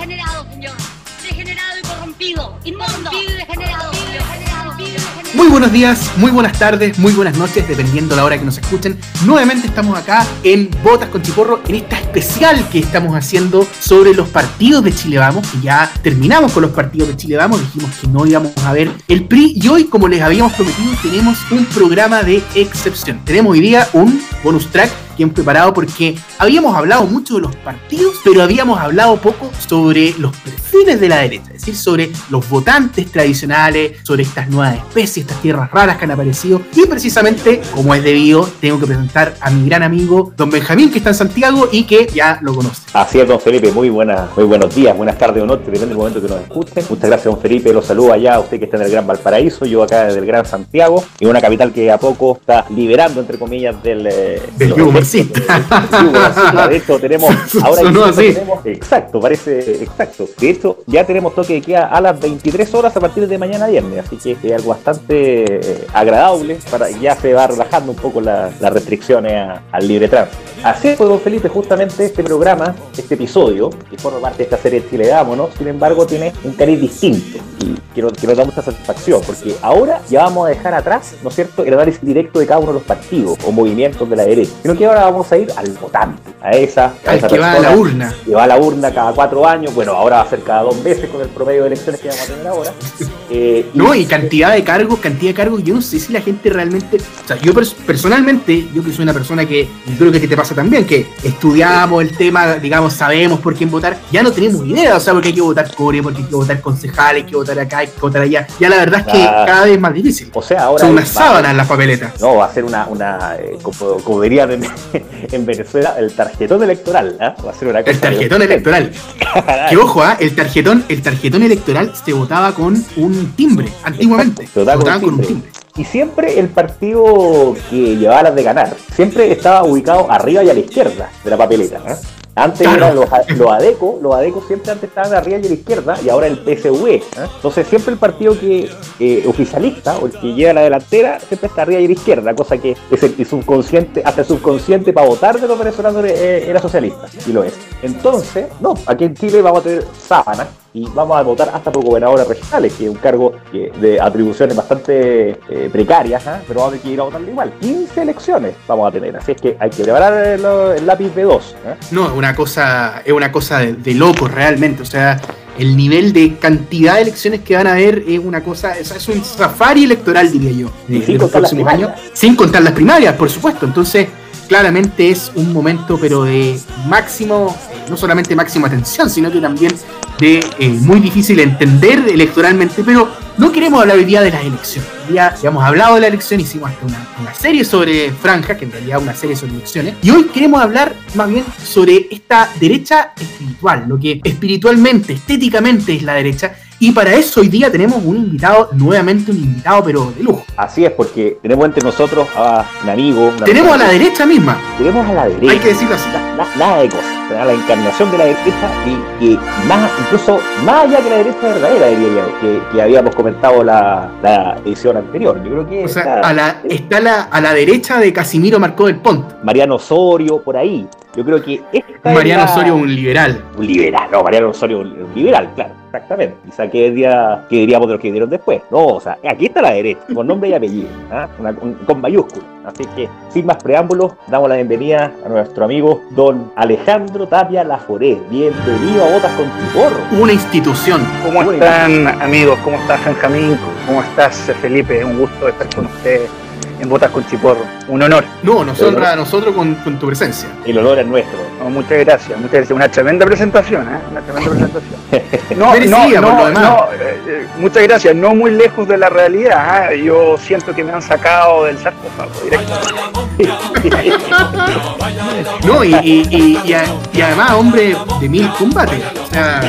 degenerado, señor. Degenerado y corrompido. Inmundo. y degenerado. Muy buenos días, muy buenas tardes, muy buenas noches, dependiendo la hora que nos escuchen. Nuevamente estamos acá en Botas con Chiporro, en esta especial que estamos haciendo sobre los partidos de Chile Vamos, y ya terminamos con los partidos de Chile Vamos, dijimos que no íbamos a ver el PRI, y hoy, como les habíamos prometido, tenemos un programa de excepción. Tenemos hoy día un bonus track bien preparado porque habíamos hablado mucho de los partidos, pero habíamos hablado poco sobre los perfiles de la derecha, es decir, sobre los votantes tradicionales, sobre estas nuevas especies, estas tierras raras que han aparecido. Y precisamente, como es debido, tengo que presentar a mi gran amigo Don Benjamín, que está en Santiago y que ya lo conoce. Así es, don Felipe, muy, buenas, muy buenos días, buenas tardes o noches, depende del momento que nos escuchen. Muchas gracias, don Felipe, los saludo allá a usted que está en el Gran Valparaíso, yo acá desde el Gran Santiago, y una capital que a poco está liberando, entre comillas, del... Eh, del de hecho, tenemos. Ahora tenemos. Exacto, parece exacto. De hecho, ya tenemos toque de queda a las 23 horas a partir de mañana viernes. Así que es algo bastante eh, agradable. Para, ya se va relajando un poco las restricciones al libre tránsito. Así fue, don Felipe, justamente este programa, este episodio, que forma parte de esta serie Chile Dámonos, sin embargo, tiene un cariz distinto. Y que nos, que nos da mucha satisfacción, porque ahora ya vamos a dejar atrás, ¿no es cierto?, el análisis directo de cada uno de los partidos o movimientos de la derecha, sino que ahora vamos a ir al votante, a esa, a esa que va a la urna. Que va a la urna cada cuatro años, bueno, ahora va a ser cada dos veces con el promedio de elecciones que vamos a tener ahora. Eh, no, y cantidad de cargos, cantidad de cargos, yo no sé si la gente realmente, o sea, yo personalmente, yo que soy una persona que, creo que te pasa también, que estudiamos el tema, digamos, sabemos por quién votar, ya no tenemos idea, o sea, porque hay que votar core, porque hay que votar concejales, hay que votar acá, hay que votar allá. Ya la verdad es que cada vez es más difícil. O sea, ahora. Son unas sábanas las papeletas. No, va a ser una, una eh, como, dirían en, Venezuela, el tarjetón electoral. ¿eh? Va a ser una cosa El tarjetón electoral. que ojo, ¿eh? el tarjetón, el tarjetón electoral se votaba con un timbre, antiguamente. se votaba con, un timbre. Y siempre el partido que llevaba las de ganar, siempre estaba ubicado arriba y a la izquierda de la papeleta. ¿eh? Antes eran los, los ADECO, los ADECO siempre antes estaban arriba y a la izquierda y ahora el PSV. ¿eh? Entonces siempre el partido que eh, oficialista o el que lleva la delantera siempre está arriba y a la izquierda, cosa que es el, subconsciente, hasta el subconsciente para votar de los venezolanos eh, era socialista, y lo es. Entonces, no, aquí en Chile vamos a tener sábanas y vamos a votar hasta por gobernadores regionales, que es un cargo de atribuciones bastante eh, precarias, ¿ah? pero vamos a tener que ir a votar igual. 15 elecciones vamos a tener, así es que hay que preparar el, lápiz B2. ¿eh? No, es una cosa, es una cosa de, de locos realmente, o sea, el nivel de cantidad de elecciones que van a haber es una cosa, es, es un safari electoral, diría yo, sin contar los años. Sin contar las primarias, por supuesto. Entonces, claramente es un momento, pero de máximo, no solamente máxima atención, sino que también de eh, muy difícil entender electoralmente, pero no queremos hablar hoy día de las elecciones. Ya, hemos hablado de la elección, hicimos hasta una, serie sobre Franja, que en realidad es una serie sobre elecciones, y hoy queremos hablar más bien sobre esta derecha espiritual, lo que espiritualmente, estéticamente es la derecha, y para eso hoy día tenemos un invitado, nuevamente un invitado, pero de lujo. Así es, porque tenemos entre nosotros a un amigo. tenemos a la derecha misma. Tenemos a la derecha. Hay que decirlo así. Nada de cosas. La encarnación de la derecha y, más, incluso más allá que la derecha verdadera, diría yo, que, que habíamos comentado la, la, edición anterior. Yo creo que. O sea, está, a la, está la, a la derecha de Casimiro Marcó del Pont. Mariano Osorio, por ahí. Yo creo que esta Mariano Osorio un liberal. Un liberal, no, Mariano Osorio un liberal, claro. Exactamente. Quizá que, día, que diríamos de los que dieron después. No, o sea, aquí está la derecha, con nombre y apellido, ¿ah? con mayúsculas. Así que, sin más preámbulos, damos la bienvenida a nuestro amigo don Alejandro Tapia Laforé. Bienvenido a Botas con Chiporro. Una institución. ¿Cómo están, amigos? ¿Cómo estás, Benjamín? ¿Cómo estás, Felipe? Un gusto estar con ustedes en Botas con Chiporro. Un honor. No, nos honra a nosotros con, tu presencia. El honor es nuestro. muchas gracias, muchas gracias. Una tremenda presentación, ¿eh? Una tremenda presentación. No, no, no, eh, eh, muchas gracias. No muy lejos de la realidad. ¿eh? Yo siento que me han sacado del sarcófago directo. no, y, y, y, además, hombre de mil combates. O sea,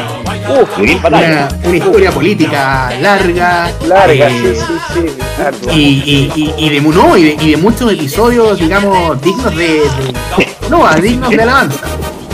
una, una, historia política larga. Larga, sí, sí, sí. Y, y, de, y, de, muchos episodios, digamos, dignos de, no, dignos de alabanza.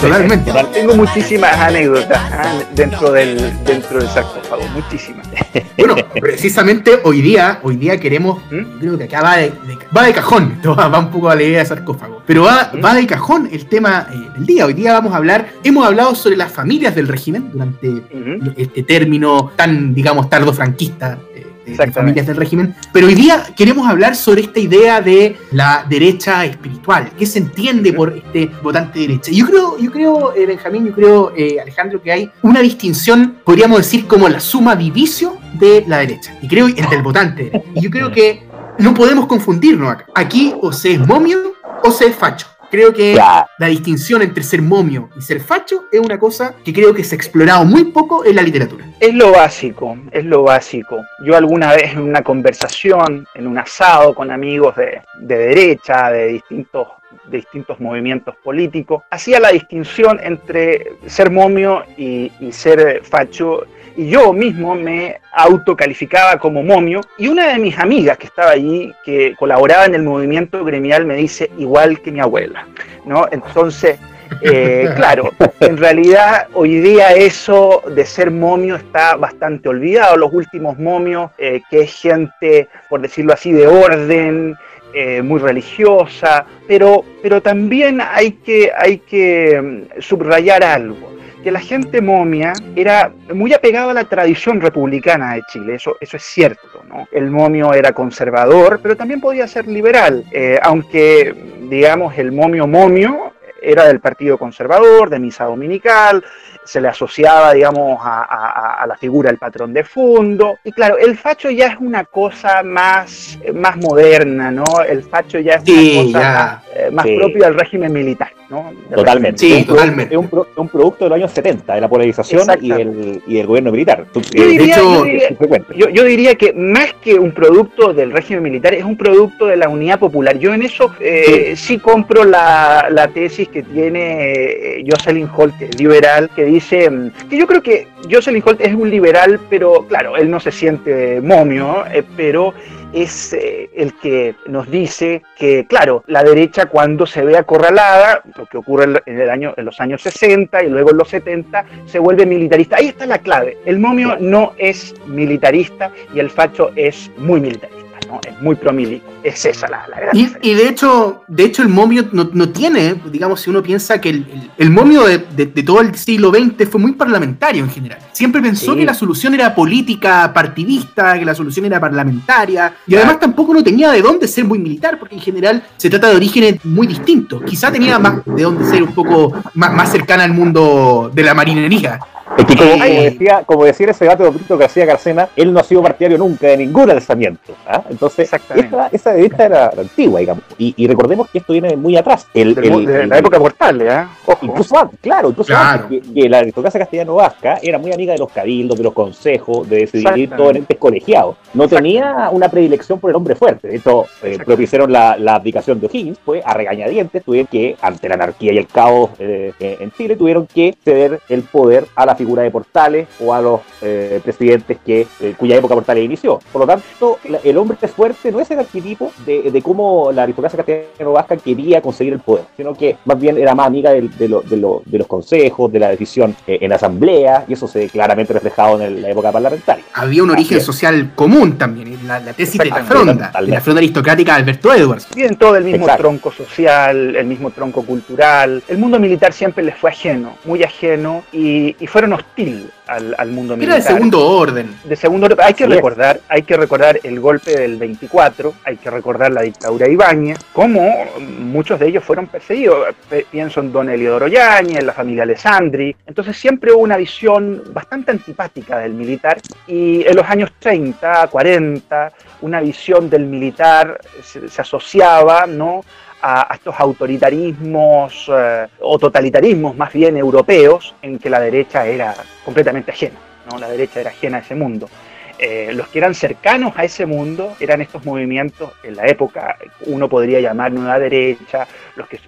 Totalmente. Tengo muchísimas anécdotas ¿ah? dentro del dentro del sarcófago, muchísimas. Bueno, precisamente hoy día, hoy día queremos, ¿Mm? creo que acá va de, de- va de cajón, esto va, va un poco a la idea de sarcófago, pero va, ¿Mm? va de cajón el tema eh, del día. Hoy día vamos a hablar, hemos hablado sobre las familias del régimen durante Ujú. este término tan, digamos, tardo franquista eh, de, de familias del régimen. Pero hoy día queremos hablar sobre esta idea de la derecha espiritual. ¿Qué se entiende por este votante derecha? Yo creo, yo creo eh, Benjamín, yo creo, eh, Alejandro, que hay una distinción, podríamos decir, como la suma divisio de la derecha. Y creo entre el votante. derecha. Y yo creo que no podemos confundirnos acá. Aquí o se es momio o se es facho. Creo que la distinción entre ser momio y ser facho es una cosa que creo que se ha explorado muy poco en la literatura. Es lo básico, es lo básico. Yo alguna vez en una conversación, en un asado con amigos de, de derecha, de distintos, de distintos movimientos políticos, hacía la distinción entre ser momio y, y ser facho. Y yo mismo me autocalificaba como momio. Y una de mis amigas que estaba allí, que colaboraba en el movimiento gremial, me dice, igual que mi abuela. ¿no? Entonces, eh, claro, en realidad hoy día eso de ser momio está bastante olvidado. Los últimos momios, eh, que es gente, por decirlo así, de orden, eh, muy religiosa, pero, pero también hay que, hay que mm, subrayar algo. Que la gente momia era muy apegada a la tradición republicana de Chile, eso, eso es cierto, ¿no? El momio era conservador, pero también podía ser liberal, eh, aunque, digamos, el momio momio era del Partido Conservador, de misa dominical, se le asociaba, digamos, a, a- a la figura del patrón de fondo. Y claro, el facho ya es una cosa más, más moderna, ¿no? El facho ya es Sí, una cosa ya. más, eh, más Sí. propia del régimen militar, ¿no? Totalmente. Sí, Es un totalmente. Es un, pro- es un producto de los años 70, de la polarización y el, y el gobierno militar. Yo eh, diría- yo diría- es frecuente. Yo, yo diría que más que un producto del régimen militar, es un producto de la unidad popular. Yo en eso eh, sí. compro la, la tesis que tiene eh, Jocelyn Holt, liberal, que dice mm, que yo creo que Jocelyn Holt es un liberal, pero claro, él no se siente momio, eh, pero es eh, el que nos dice que, claro, la derecha cuando se ve acorralada, lo que ocurre en, el año, en los años 60 y luego en los 70, se vuelve militarista. Ahí está la clave. El momio no es militarista y el facho es muy militarista, ¿no? Es muy promilico. Es esa la, la gran Y, y de hecho, de hecho el momio no, no tiene, digamos, si uno piensa que el, el- el momio de, de- de todo el siglo XX fue muy parlamentario en general. Siempre pensó Sí. que la solución era política, partidista, que la solución era parlamentaria. Y Claro. además tampoco no tenía de dónde ser muy militar, porque en general se trata de orígenes muy distintos. Quizá tenía más de dónde ser un poco más, más cercana al mundo de la marinería. Es que como, como decía, como decía ese debate de García Carcena, él no ha sido partidario nunca de ningún alzamiento. ¿ah? Entonces, Exactamente. esa, derecha era la antigua, digamos. Y, y recordemos que esto viene de muy atrás. El, Del el- mo- de el- la época portal, ¿eh? Ojo. Incluso antes, claro, incluso Claro. antes, que, que la aristocracia castellano-vasca era muy amiga de los cabildos, de los consejos, de decidir todo en entes colegiados. No tenía una predilección por el hombre fuerte. De hecho, eh, propiciaron la, la abdicación de O'Higgins, fue a regañadientes, tuvieron que, ante la anarquía y el caos eh, en Chile, tuvieron que ceder el poder a la figura de Portales o a los eh, presidentes que, eh, cuya época Portales inició. Por lo tanto, la- el hombre fuerte no es el arquetipo de, de cómo la aristocracia castellano-vasca quería conseguir el poder, sino que más bien era más amiga de, lo- de lo- de los consejos, de la decisión eh, en asamblea, y eso se ve claramente reflejado en el- la época parlamentaria. Había un origen social común también, la, la tesis de la fronda, de la fronda aristocrática de Alberto Edwards. Tienen todo el mismo Exacto. tronco social, el mismo tronco cultural. El mundo militar siempre les fue ajeno, muy ajeno, y, y fueron hostil al, al mundo Era militar. de segundo orden. de segundo hay que es. recordar hay que recordar el golpe del 24 hay que recordar la dictadura de Ibáñez cómo muchos de ellos fueron perseguidos Pe- pienso en don Eliodoro Yáñez la familia Alessandri entonces siempre hubo una visión bastante antipática del militar y en los años 30 40 una visión del militar se, se asociaba no a, a estos autoritarismos eh, o totalitarismos más bien europeos en que la derecha era completamente ajena. ¿no? La derecha era ajena a ese mundo. Eh, los que eran cercanos a ese mundo eran estos movimientos, en la época uno podría llamar nueva derecha, los que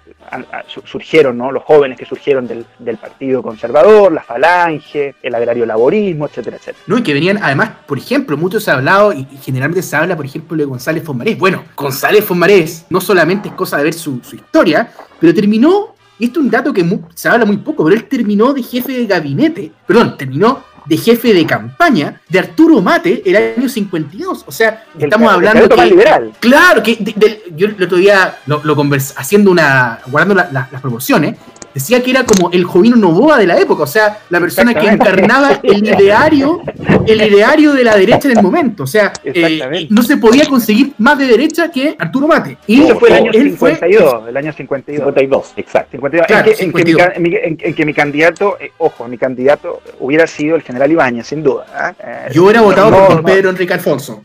surgieron, ¿no? los jóvenes que surgieron del, Partido Conservador, la Falange, el agrario laborismo, etcétera, etcétera. ¿no? Y que venían, además, por ejemplo, mucho se ha hablado, y generalmente se habla, por ejemplo, de González Fonmarés. Bueno, González Fonmarés no solamente es cosa de ver su, su historia, pero terminó y esto es un dato que se habla muy poco, pero él terminó de jefe de gabinete, perdón, terminó de jefe de campaña de Arturo Mate el año 52. O sea, El estamos ca- hablando que... liberal. Claro, que de- yo el otro día lo, lo convers- haciendo una, guardando la- la- las proporciones, decía que era como el Jovino Novoa de la época, o sea, la persona que encarnaba el ideario, el ideario de la derecha en el momento, o sea, eh, no se podía conseguir más de derecha que Arturo Mate. Y Eso fue el año él fue- 52, el año 52. 52, exacto. 52, Claro, en, que, en que mi 52. ca- en mi- en- en que mi candidato, eh, ojo, mi candidato hubiera sido el general Ibáñez, sin duda. ¿ah? Eh, Yo hubiera votado no, por no, Pedro Enrique Alfonso.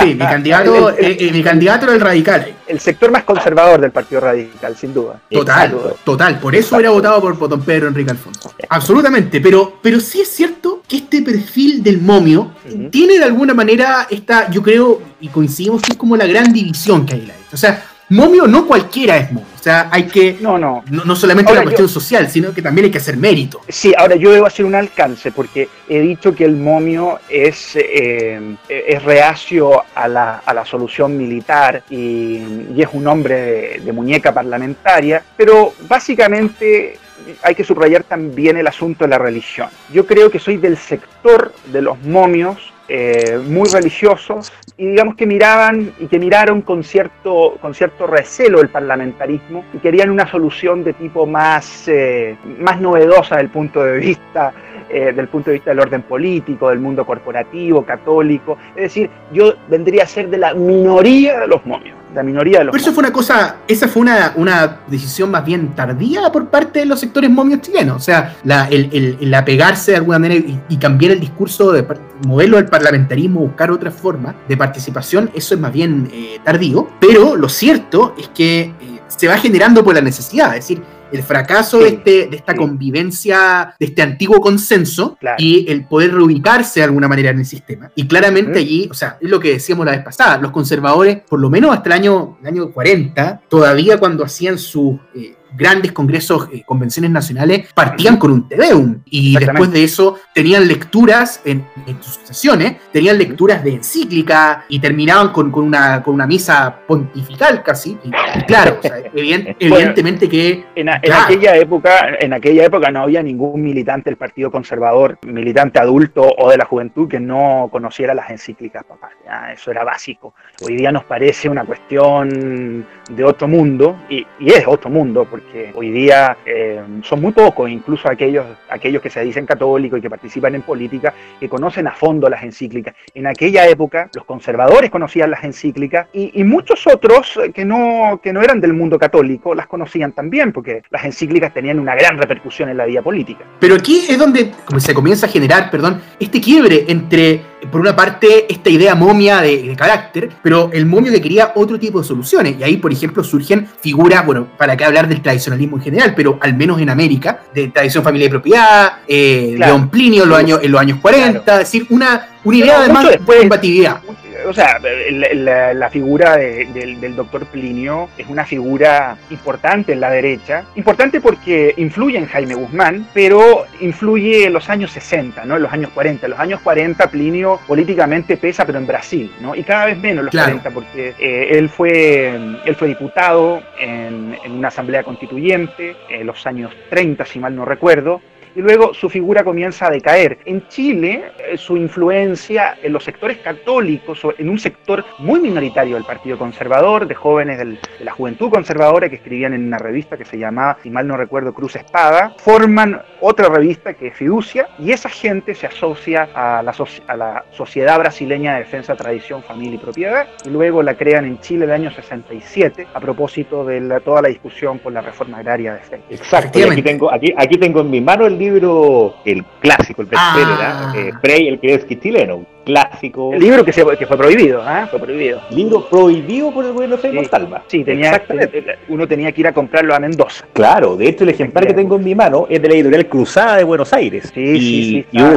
Sí, mi candidato, mi candidato era el radical. El sector más conservador del Partido Radical, sin duda. Total, Exacto. total. Por eso hubiera votado por, don Pedro Enrique Alfonso. Absolutamente. Pero, pero sí es cierto que este perfil del momio tiene de alguna manera esta, yo creo, y coincidimos que es como la gran división que hay en la. O sea, momio no cualquiera es momio. O sea, hay que, No, no. no, no solamente Ahora, la cuestión social, sino que también hay que hacer mérito. Sí, ahora yo debo hacer un alcance porque he dicho que el momio es, eh, es reacio a la, a la solución militar y, y es un hombre de, de muñeca parlamentaria, pero básicamente hay que subrayar también el asunto de la religión. Yo creo que soy del sector de los momios eh, muy religiosos y digamos que miraban y que miraron con cierto, con cierto recelo el parlamentarismo y querían una solución de tipo más, eh, más novedosa del punto de vista eh, del punto de vista del orden político, del mundo corporativo, católico. Es decir, yo vendría a ser de la minoría de los momios, la minoría Pero eso fue una cosa, esa fue una, una decisión más bien tardía por parte de los sectores momios chilenos. O sea, la, el, el- apegarse de alguna manera y, cambiar el discurso, de moverlo al parlamentarismo, buscar otra forma de participación, eso es más bien eh, tardío. Pero lo cierto es que eh, se va generando por la necesidad. Es decir, el fracaso de, este, de esta sí. convivencia, de este antiguo consenso Claro. y el poder reubicarse de alguna manera en el sistema. Y claramente allí, o sea, es lo que decíamos la vez pasada, los conservadores, por lo menos hasta el año, el año 40, todavía cuando hacían sus eh, grandes congresos, eh, convenciones nacionales, partían con un Tedeum. Y después de eso tenían lecturas en, en sus sesiones, tenían lecturas de encíclica y terminaban con, con una, con una misa pontifical casi. Y, claro, o sea, eviden- evidentemente que En, a- en Claro. aquella época, en aquella época no había ningún militante del Partido Conservador, militante adulto o de la juventud que no conociera las encíclicas, papá. Ya, eso era básico. Hoy día nos parece una cuestión de otro mundo, y, y es otro mundo, porque hoy día eh, son muy pocos, incluso aquellos, aquellos que se dicen católicos y que participan en política, que conocen a fondo las encíclicas. En aquella época, los conservadores conocían las encíclicas y, muchos otros que no, que no eran del mundo católico las conocían también, porque las encíclicas tenían una gran repercusión en la vida política. Pero aquí es donde se comienza a generar, perdón, este quiebre entre, por una parte, esta idea momia de, de carácter, pero el momio que quería otro tipo de soluciones. Y ahí, por ejemplo, surgen figuras, bueno, para qué hablar del tradicionalismo en general, pero al menos en América, de tradición, familia y propiedad, eh, Claro. León Plinio en los años, en los años 40, Claro. es decir, una, una idea de después- combatividad. O sea, la, la- la figura de- del, del doctor Plinio es una figura importante en la derecha, importante porque influye en Jaime Guzmán, pero influye en los años 60, ¿no? en los años 40. En los años 40 Plinio políticamente pesa, pero en Brasil, ¿no? y cada vez menos en los Claro. 40, porque eh, él, fue, él fue diputado en, en una asamblea constituyente en los años 30, si mal no recuerdo, y luego su figura comienza a decaer. En Chile, eh, su influencia en los sectores católicos, o en un sector muy minoritario del Partido Conservador, de jóvenes del- de la juventud conservadora que escribían en una revista que se llamaba, si mal no recuerdo, Cruz Espada, forman otra revista que es Fiducia, y esa gente se asocia a la, a la Sociedad Brasileña de Defensa, Tradición, Familia y Propiedad, y luego la crean en Chile el año 67, a propósito de la- toda la discusión por la reforma agraria de Frey. Exacto, y aquí tengo, aquí, aquí tengo en mi mano el libro, el clásico, el bestseller, Ah. ¿eh? Eh, Frey, el es chileno, un clásico, El libro que, se, que fue prohibido, ¿ah? Fue prohibido. libro prohibido por el gobierno de Sí. Montalva. Sí, tenía, Exactamente. uno tenía que ir a comprarlo a Mendoza. Claro, de hecho el ejemplar que tengo en mi mano es de la editorial Cruzada de Buenos Aires. Sí, y, sí, sí, y hubo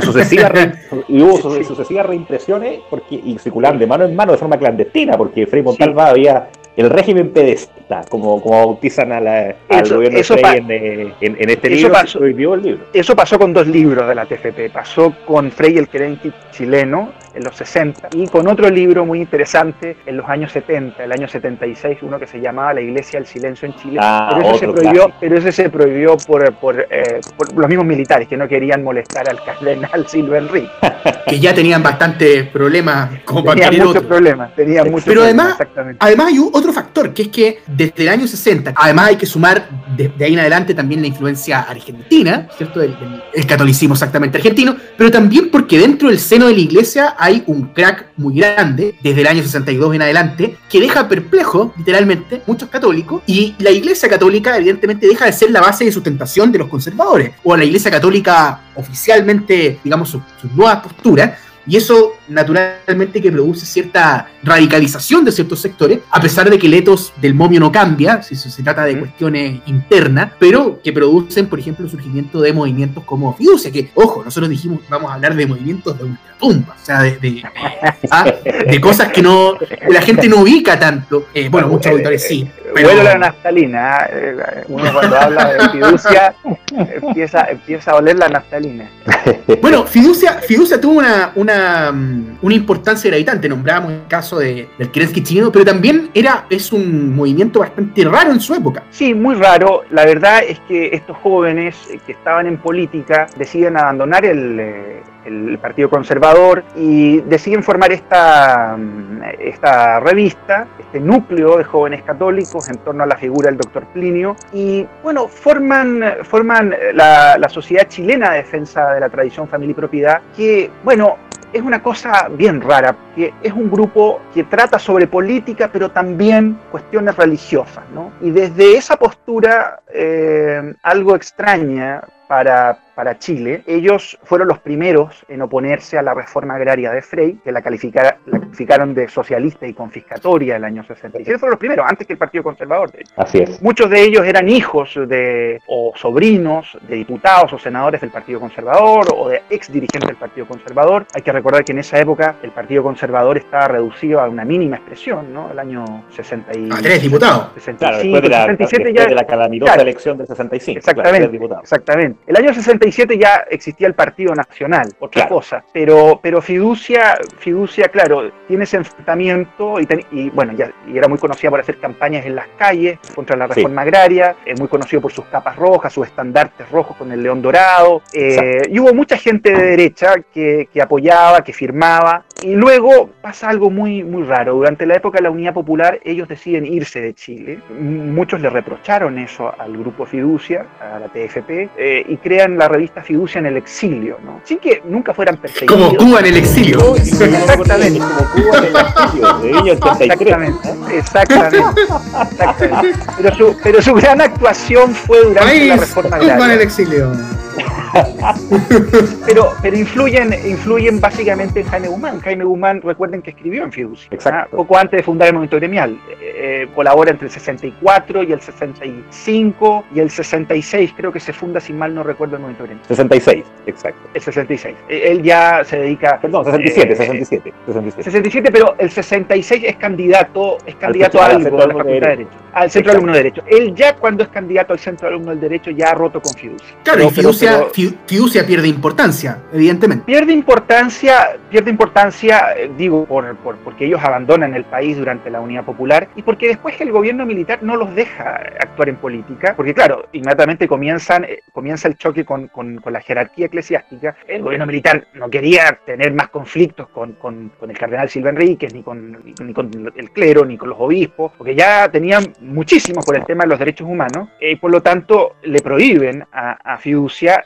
re- y sucesivas reimpresiones porque, y circulaban de mano en mano de forma clandestina, porque Frei Montalva había el régimen pedesta, como, como bautizan a la- al Eso- gobierno eso en, eh, en- en este eso libro, pasó. prohibió el libro. Eso pasó con dos libros de la TFP. Pasó con Frei el Kerenki chileno, en los 60 y con otro libro muy interesante en los años 70, el año 76, uno que se llamaba La Iglesia del Silencio en Chile. Ah, pero, ese se otro prohibió, pero ese se prohibió por, por, eh, por los mismos militares que no querían molestar al cardenal Silva Enrique. Que ya tenían bastantes problemas como para Tenía tener muchos otro. problemas, tenía muchos Pero problemas, además-. Además hay u- otro factor, que es que desde el año 60, además hay que sumar de, de ahí en adelante también la influencia argentina, ¿cierto? El, catolicismo exactamente argentino, pero también porque dentro del seno de la iglesia hay un crack muy grande, desde el año 62 en adelante, que deja perplejo, literalmente, muchos católicos, y la iglesia católica evidentemente deja de ser la base de sustentación de los conservadores, o la iglesia católica oficialmente, digamos, sus sus nuevas posturas, y eso naturalmente que produce cierta radicalización de ciertos sectores, a pesar de que el etos del momio no cambia, si se trata de cuestiones internas, pero que producen, por ejemplo, el surgimiento de movimientos como Fiducia, que, ojo, nosotros dijimos, vamos a hablar de movimientos de ultratumba, o sea, de, de, ah, de cosas que no la gente no ubica tanto. Eh, bueno, muchos auditores sí. Pero, Huele la naftalina. ¿eh? Eh, Uno cuando habla de fiducia empieza, empieza a oler la naftalina. Bueno, Fiducia, Fiducia tuvo una, una, mm, una importancia gravitante. Nombramos el caso de, del Kerensky chileno, pero también era, es un movimiento bastante raro en su época. Sí, muy raro. La verdad es que estos jóvenes eh, que estaban en política deciden abandonar el, eh, el Partido Conservador y deciden formar esta, mm, esta revista, este núcleo de jóvenes católicos en torno a la figura del doctor Plinio. Y bueno, forman, forman la Sociedad Chilena de Defensa de la Tradición, Familia y Propiedad, que, bueno, es una cosa bien rara, que es un grupo que trata sobre política, pero también cuestiones religiosas, ¿no? Y desde esa postura eh, algo extraña para, para Chile, ellos fueron los primeros en oponerse a la reforma agraria de Frey, que la, calificara- la calificaron de socialista y confiscatoria el año 67. Fueron los primeros, antes que el Partido Conservador, de hecho. Así es. Muchos de ellos eran hijos de, o sobrinos de diputados o senadores del Partido Conservador o de ex dirigentes del Partido Conservador. Hay que recordar que en esa época el Partido Conservador estaba reducido a una mínima expresión, ¿no? El año 60 y... A tres diputados. 65, Claro, después de la, 67 después ya... de la calamitosa claro. elección del 65. claro, Exactamente, exactamente. El año 67 ya existía el Partido Nacional, otra Claro. cosa, pero, pero Fiducia, Fiducia, claro, tiene ese enfrentamiento y, ten- y, bueno, ya y era muy conocida por hacer campañas en las calles contra la Sí. reforma agraria, es muy conocido por sus capas rojas, sus estandartes rojos con el león dorado, eh, y hubo mucha gente de derecha que, que apoyaba, que firmaba, y luego pasa algo muy, muy raro. Durante la época de la Unidad Popular, ellos deciden irse de Chile. Muchos le reprocharon eso al grupo Fiducia, a la TFP, eh, y crean la revista Fiducia en el exilio, ¿no? Sin que nunca fueran perseguidos. Como Cuba en el exilio. Exactamente. Como Cuba en el exilio, de Viña 83. Exactamente, exactamente, exactamente. Pero su, pero su gran actuación fue durante la reforma Cuba en el agraria. exilio. Pero, pero influyen, influyen básicamente en Jaime Guzmán. Jaime Guzmán, recuerden que escribió en Fiducia, Exacto. ¿ah? poco antes de fundar el movimiento gremial. Eh, eh, colabora entre el 64 y el 65 y el 66, creo que se funda, si mal no recuerdo, el movimiento gremial. 66, exacto. El 66. Eh, Él ya se dedica. Perdón, 67, eh, 67, 67. 67, pero el 66 es candidato, es candidato a al algo de la Facultad de de Derecho. Derecho. Al Centro de Alumno de Derecho. Él ya cuando es candidato al Centro Alumno del Derecho ya ha roto con Fiducia. Claro, Pero- y Fiducia, pero- Fiducia pierde importancia, evidentemente. Pierde importancia, pierde importancia, eh, digo, por, por- porque ellos abandonan el país durante la Unidad Popular y porque después el gobierno militar no los deja actuar en política, porque claro, inmediatamente eh, comienza el choque con, la jerarquía eclesiástica. El gobierno militar no quería tener más conflictos con, el cardenal Silva Enríquez, ni con, el clero, ni con los obispos, porque ya tenían muchísimos por el tema de los derechos humanos, eh, y por lo tanto le prohíben a, a Fiducia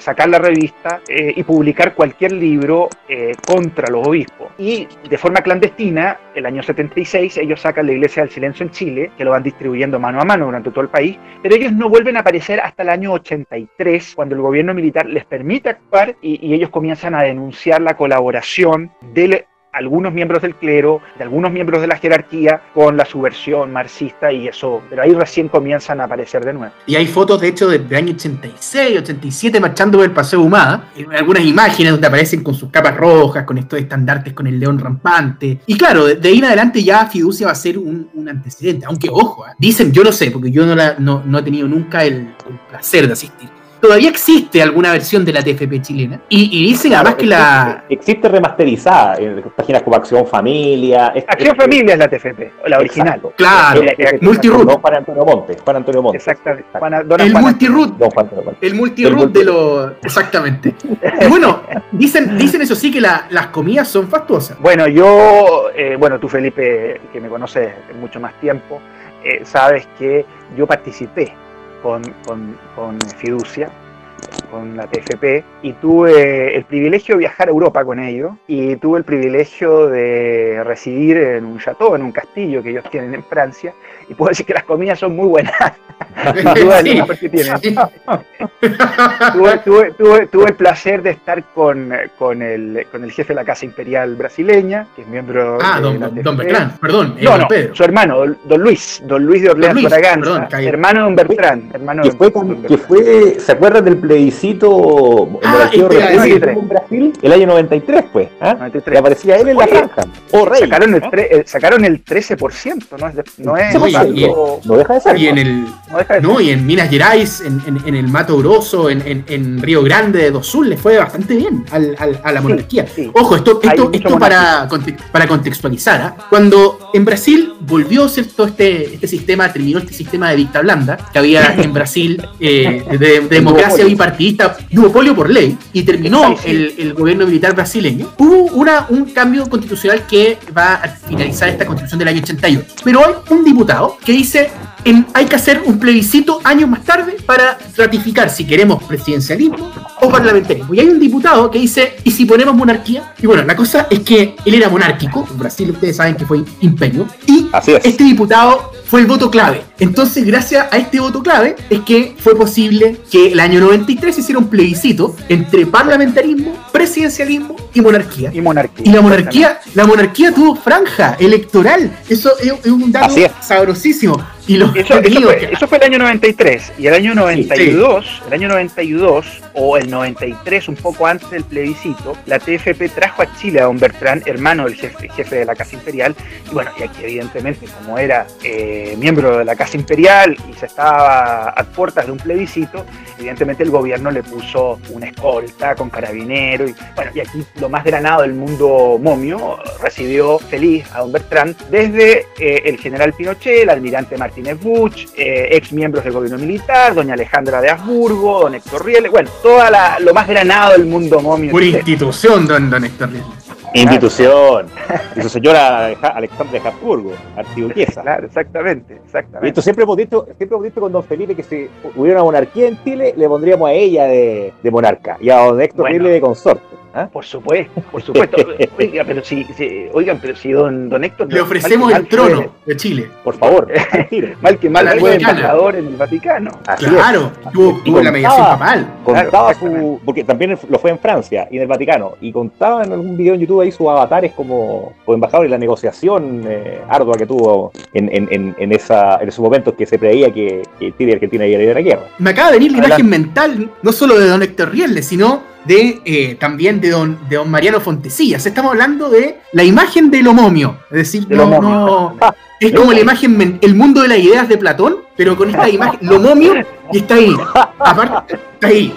sacar la revista eh, y publicar cualquier libro eh, contra los obispos. Y de forma clandestina, el año 76, ellos sacan la Iglesia del Silencio en Chile, que lo van distribuyendo mano a mano durante todo el país, pero ellos no vuelven a aparecer hasta el año 83, cuando el gobierno militar les permite actuar y, y ellos comienzan a denunciar la colaboración de algunos miembros del clero, de algunos miembros de la jerarquía, con la subversión marxista y eso, pero ahí recién comienzan a aparecer de nuevo. Y hay fotos, de hecho, del año 86, 87, marchando por el Paseo Humada. Y Algunas imágenes donde aparecen con sus capas rojas, con estos estandartes, con el león rampante. Y claro, de, ahí en adelante ya Fiducia va a ser un, un antecedente. Aunque, ojo, ¿eh? dicen, yo no sé, porque yo no, la- no, no he tenido nunca el, el placer de asistir. Todavía existe alguna versión de la TFP chilena. Y, y dicen Claro, además que la. existe, remasterizada en páginas como Acción Familia. es- Acción es- Familia es la TFP, la original. Exacto. Claro, multiroot. Don Juan Antonio Montes. Juan Antonio Montes. Exactamente. Dona El multiroot. Don Juan Antonio Montes. El multiroot de los. Exactamente. Y bueno, dicen, dicen eso sí que la- las comidas son fastuosas. Bueno, yo, eh, bueno, tú Felipe, que me conoces mucho más tiempo, eh, sabes que yo participé con, con- con Fiducia, con la TFP, y tuve el privilegio de viajar a Europa con ellos, y tuve el privilegio de residir en un chateau, en un castillo que ellos tienen en Francia, y puedo decir que las comidas son muy buenas. Sí. Sí. tuve, tuve- tuve- tuve el placer de estar con, con, el, con el jefe de la Casa Imperial brasileña, que es miembro Ah, de don, la don, TFP. don Bertrand, perdón, No, don no, Pedro. su hermano, don, Luis, don Luis de Orleans Luis, Braganza, perdón, caí. hermano de don Bertrand, hermano Que de fue, don Bertrand. que fue, ¿se acuerdan del plebiscito Ah, este en Brasil? El año 93, pues. 93. Que aparecía él en la Oye, franja. O rey. Sacaron el, ¿ah? tre- eh, sacaron el 13%, no es, de- no es Oye, tanto- No deja de ser. Y en el. no deja de No, y en Minas Gerais, en, en- en el Mato Grosso, en, en- en Río Grande de do Sul, le fue bastante bien al- al- a la monarquía. sí. Ojo, esto, esto, esto para, para contextualizar. ¿ah? Cuando en Brasil volvió ¿cierto? este, este sistema, terminó este sistema de dicta blanda que había en Brasil eh, de, de democracia duopolio. Bipartidista, duopolio por ley, y terminó el, el gobierno militar brasileño, hubo una, un cambio constitucional que va a finalizar esta constitución del año 88. Pero hay un diputado que dice en- hay que hacer un plebiscito años más tarde para ratificar si queremos presidencialismo o parlamentarismo. Y hay un diputado que dice, ¿y si ponemos monarquía? Y bueno, la cosa es que él era monárquico, en Brasil ustedes saben que fue imperio, y Así es. este diputado fue el voto clave. Entonces, gracias a este voto clave, es que fue posible que el año 93 se hiciera un plebiscito entre parlamentarismo, presidencialismo y monarquía. Y monarquía. Y la monarquía, la monarquía tuvo franja electoral. Eso es, es un dato es. sabrosísimo. Y los Eso, eso fue, que- eso fue el año 93 y el año 92, el año 92 o el 93, un poco antes del plebiscito, la TFP trajo a Chile a don Bertrand, hermano del jefe, jefe de la Casa Imperial, y bueno, y aquí evidentemente como era eh, miembro de la Casa Imperial y se estaba a puertas de un plebiscito, evidentemente el gobierno le puso una escolta con carabinero y bueno, y aquí lo más granado del mundo momio recibió feliz a don Bertrand desde eh, el general Pinochet, el almirante Martínez Buch, eh, ex miembros del gobierno militar, doña Alejandra de Habsburgo, don Héctor Riel, bueno, toda la, lo más granado del mundo momio. Chileno. institución, don, don Héctor. Institución. Y su señora Alexandra de Habsburgo, archiduquesa. Claro, exactamente, Y exactamente. esto siempre hemos dicho, siempre hemos dicho con don Felipe que si hubiera una monarquía en Chile, le pondríamos a ella de, de monarca y a don Héctor Bueno. Riel de consorte. ¿ah? Por supuesto, por supuesto. Oiga, pero si, si- oigan, pero si don, don Héctor... Le ofrecemos el que trono de Chile. Por favor, mal que mal fue embajador en el Vaticano. Así Claro, tuvo, Y tuvo la mediación papal. Contaba Claro, su. Porque también lo fue en Francia y en el Vaticano. Y contaba en algún video en YouTube ahí sus avatares como, como embajador y la negociación eh, ardua que tuvo en, en, en, en esa, en esos momentos que se preveía que, que Chile y Argentina iban a ir a la guerra. Me acaba de venir la Adelante. imagen mental, no solo de don Héctor Riel, sino de eh, también de don, de don Mariano Fontesillas. Estamos hablando de la imagen de lo momio. Es decir, De no, no- es como la imagen, el mundo de las ideas de Platón, pero con esta imagen, lo momio, y está ahí. Aparte, está ahí.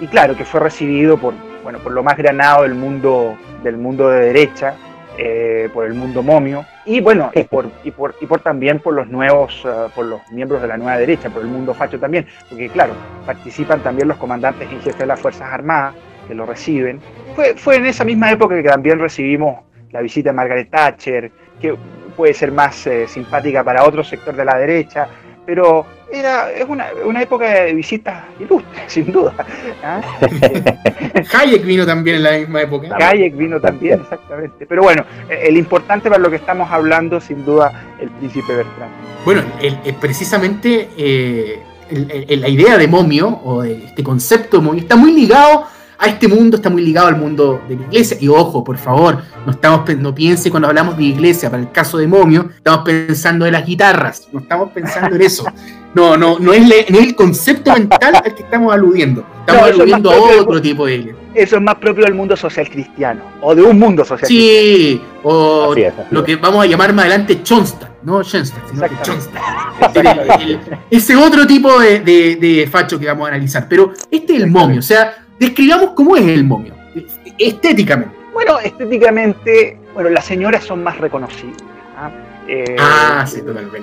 y claro que fue recibido por bueno por lo más granado del mundo del mundo de derecha eh, por el mundo momio. Y bueno y por y por y por también por los nuevos eh, por los miembros de la nueva derecha por el mundo facho también. Porque claro participan también los comandantes en jefe de las fuerzas armadas que lo reciben. Fue fue en esa misma época que también recibimos la visita de Margaret Thatcher que puede ser más eh, simpática para otro sector de la derecha pero era es una, una época de visitas ilustres sin duda ¿ah? Hayek vino también en la misma época. Hayek vino también, exactamente. Pero bueno, eh, el importante para lo que estamos hablando, sin duda, el príncipe Bertrand. Bueno, el- el- precisamente eh, el- el- la idea de momio, o de este concepto de momio, está muy ligado a este mundo, está muy ligado al mundo de la iglesia. Y ojo, por favor, no, estamos, no piense cuando hablamos de iglesia, para el caso de momio, estamos pensando en las guitarras, no estamos pensando en eso. No, no, no es, le- no es el concepto mental al que estamos aludiendo. Estamos No, eso es aludiendo a del- otro tipo de iglesia. Eso es más propio del mundo social cristiano, o de un mundo social cristiano. Sí, o Así es, así lo que vamos a llamar más adelante Chonstan. no Schoenstatt, sino que el- ese otro tipo de, de- de facho que vamos a analizar. Pero este es el momio, o sea, describamos cómo es el momio, estéticamente. Bueno, estéticamente, bueno, las señoras son más reconocibles. ¿ah? Eh, Ah, sí, totalmente.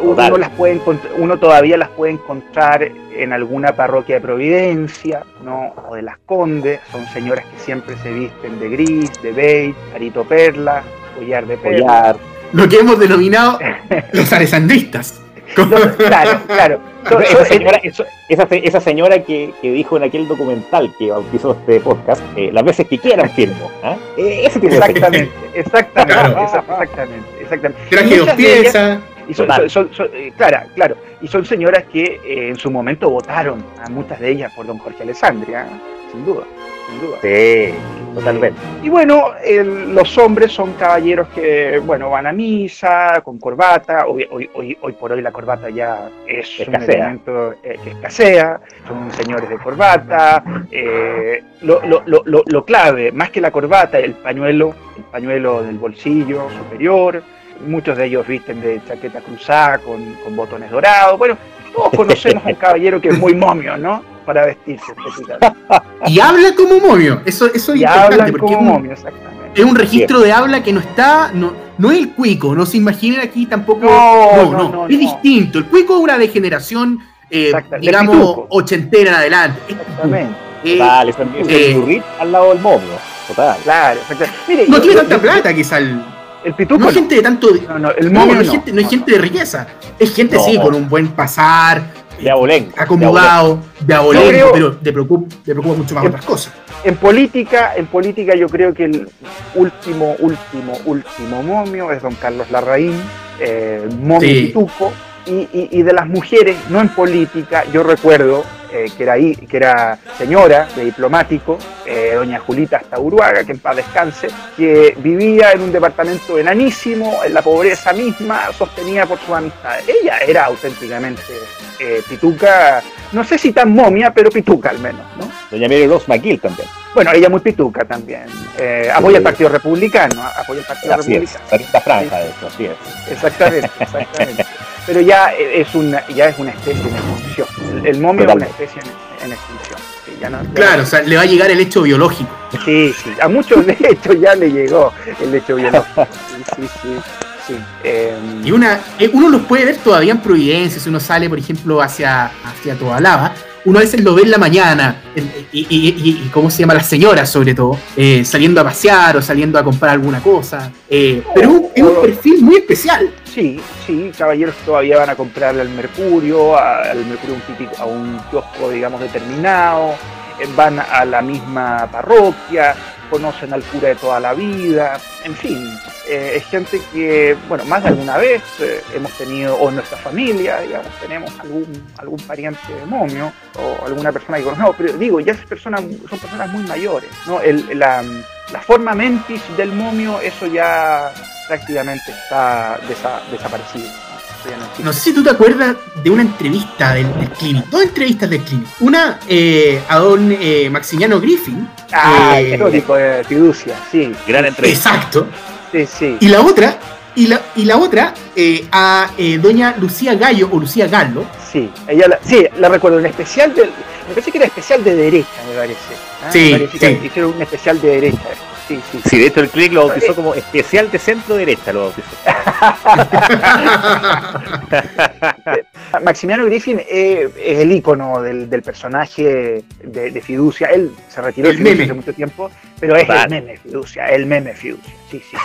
uno, Total. las puede uno todavía las puede encontrar en alguna parroquia de Providencia, ¿no? O de las Condes, son señoras que siempre se visten de gris, de beige, arito perla, collar de perla. Collar. Lo que hemos denominado los alessandristas. No, claro, claro. So- Esa señora, esa, se- esa señora que, que dijo en aquel documental que bautizó este podcast, eh, las veces que quieran firmo. ¿ah? Eh, ese tipo de Exactamente, exactamente, Claro. esa- exactamente, exactamente. Traje Y dos piezas. Y son, Total. son- son- eh, clara, claro, y son señoras que eh, en su momento votaron, a muchas de ellas por don Jorge Alessandria, sin duda, sin duda. Sí, totalmente. Y bueno, el- los hombres son caballeros que, bueno, van a misa, con corbata, hoy, hoy, hoy, hoy por hoy la corbata ya es un elemento eh, que escasea, son señores de corbata, eh, lo, lo- lo- lo- lo clave, más que la corbata, el pañuelo, el pañuelo del bolsillo superior, muchos de ellos visten de chaqueta cruzada con, con botones dorados, bueno, todos conocemos a un caballero que es muy momio, ¿no? Para vestirse. Y habla como momio. Eso, eso es Y importante hablan porque como es un, momio, exactamente. es un registro de habla que no está. No, no es el cuico, no se imaginen aquí tampoco. No, no, no, no, es no. distinto. El cuico es una degeneración, eh, digamos, ochentera en adelante. Exactamente. eh, es el, es el eh, al lado del momio. Total. Claro, exactamente. Mire, no yo- tiene yo- tanta yo- plata quizá el. El pituco No es gente de tanto. No, no, el No, momio no es no. gente, no es gente de riqueza. Es gente, No. sí, con un buen pasar, De abolengo. acomodado, de abolengo, pero te preocupa, te preocupa mucho más En- otras cosas. En política, en política yo creo que el último, último, último momio es don Carlos Larraín, eh, momio Sí. y, y- y de las mujeres, no en política, yo recuerdo eh, que, era ahí, que era señora de diplomático, eh, doña Julita Astauruaga, que en paz descanse, que vivía en un departamento enanísimo, en la pobreza misma, sostenida por sus amistades. Ella era auténticamente eh, pituca, no sé si tan momia, pero pituca al menos, ¿no? Doña Mary Rose McGill también. Bueno, ella muy pituca también. Eh, apoya el Partido Republicano, apoya el Partido Así. Republicano. Esta franja de eso, así es. Exactamente, exactamente. Pero ya es una, ya es una especie en extinción. El, el momio es una especie en, en extinción. Sí, ya no- ya Claro, no- o sea, le va a llegar el hecho biológico. sí, sí. A muchos de hecho ya le llegó el hecho biológico. Sí, sí, sí. sí. Eh, Y una, eh, uno los puede ver todavía en Providencia, si uno sale, por ejemplo, hacia, hacia Tobalaba, uno a veces lo ve en la mañana, y, y, y- y ¿cómo se llama? Las señoras, sobre todo, eh, saliendo a pasear o saliendo a comprar alguna cosa. eh, pero es un- perfil muy especial. Sí, sí, caballeros todavía van a comprarle al Mercurio, al Mercurio a un kiosco, digamos, determinado, eh, van a la misma parroquia, conocen al cura de toda la vida, en fin, eh, es gente que, bueno, más de alguna vez eh, hemos tenido, o en nuestra familia, digamos, tenemos algún, algún pariente de momio, o alguna persona que conocemos, pero digo, ya esas personas son personas muy mayores, ¿no? El- la, la forma mentis del momio, eso ya prácticamente está desa- desaparecido. ¿no? Sé si tú te acuerdas de una entrevista del, del Clinic, dos entrevistas del Clinic. Una eh, a don eh, Maximiano Griffin. Ah, eh, el tipo de fiducia, sí, Gran entrevista. Exacto. Sí, sí. Y la otra, y la, y la otra eh, a eh, doña Lucía Gallo o Lucía Gallo. Sí, ella la, sí, la recuerdo, un especial del, me parece que era especial de derecha, me parece. ¿ah? Sí, Me parece que sí. hicieron un especial de derecha. Sí, sí. Sí, de hecho el click lo bautizó como especial de centro derecha, lo bautizó. Maximiano Griffin eh, es el icono del, del personaje de, de Fiducia. Él se retiró El de Fiducia meme. hace mucho tiempo, pero es el meme Fiducia, el meme Fiducia. Sí, sí.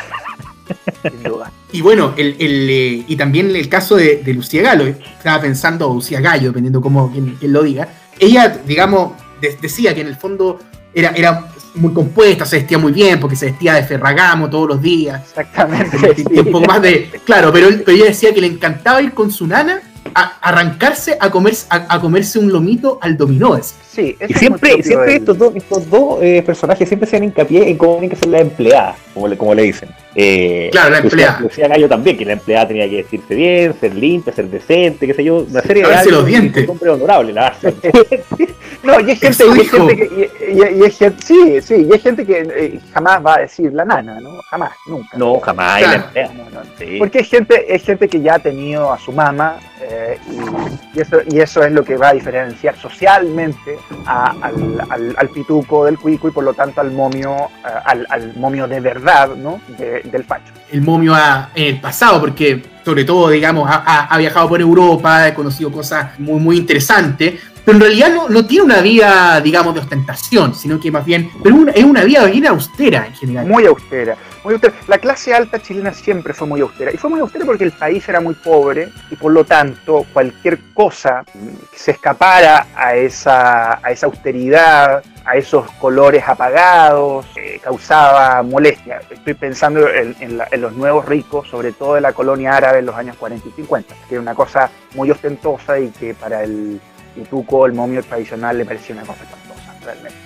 Sin duda. Y bueno, el, el, eh, y también el caso de, de Lucía Gallo, estaba pensando, o Lucía Gallo, dependiendo cómo quien, quien lo diga. Ella, digamos, de- decía que en el fondo era, era muy compuesta, se vestía muy bien, porque se vestía de Ferragamo todos los días. Exactamente. Sí. un poco más de. Claro, pero, él- pero ella decía que le encantaba ir con su nana a arrancarse a, comer, a, a comerse un lomito al dominó. Sí, Y siempre, siempre del- estos dos, estos dos eh, personajes siempre hacen hincapié en cómo tienen que ser las empleadas, como le, como le dicen. Eh, Claro, la empleada. Decía Gallo también que la empleada tenía que vestirse bien, ser limpia, ser decente, qué sé yo, una serie de los dientes. un hombre honorable, lavarse los No, y hay gente, y hay gente que, y, y- y hay gente, sí, sí, y hay gente que eh, jamás va a decir la nana, ¿no? Jamás, nunca. No, jamás. Claro. la empleada. No, no. Sí. Porque hay gente, hay gente que ya ha tenido a su mamá eh, y, y eso, y eso es lo que va a diferenciar socialmente a- al, al- al pituco del cuico y por lo tanto al momio, eh, al, al momio de verdad, ¿no? De- del facho. el momio ha- en el pasado, porque sobre todo, digamos, ha- ha viajado por Europa, ha conocido cosas muy, muy interesantes, pero en realidad no, tiene una vida, digamos, de ostentación, sino que más bien, pero es una vida bien austera en general. Muy austera, muy austera. La clase alta chilena siempre fue muy austera. Y fue muy austera porque el país era muy pobre y por lo tanto cualquier cosa que se escapara a esa, a esa austeridad, a esos colores apagados, eh, causaba molestia. Estoy pensando en, en la- en los nuevos ricos, sobre todo de la colonia árabe en los años 40 y 50, que era una cosa muy ostentosa y que para el pituco, el momio tradicional, le parecía una cosa espantosa, realmente.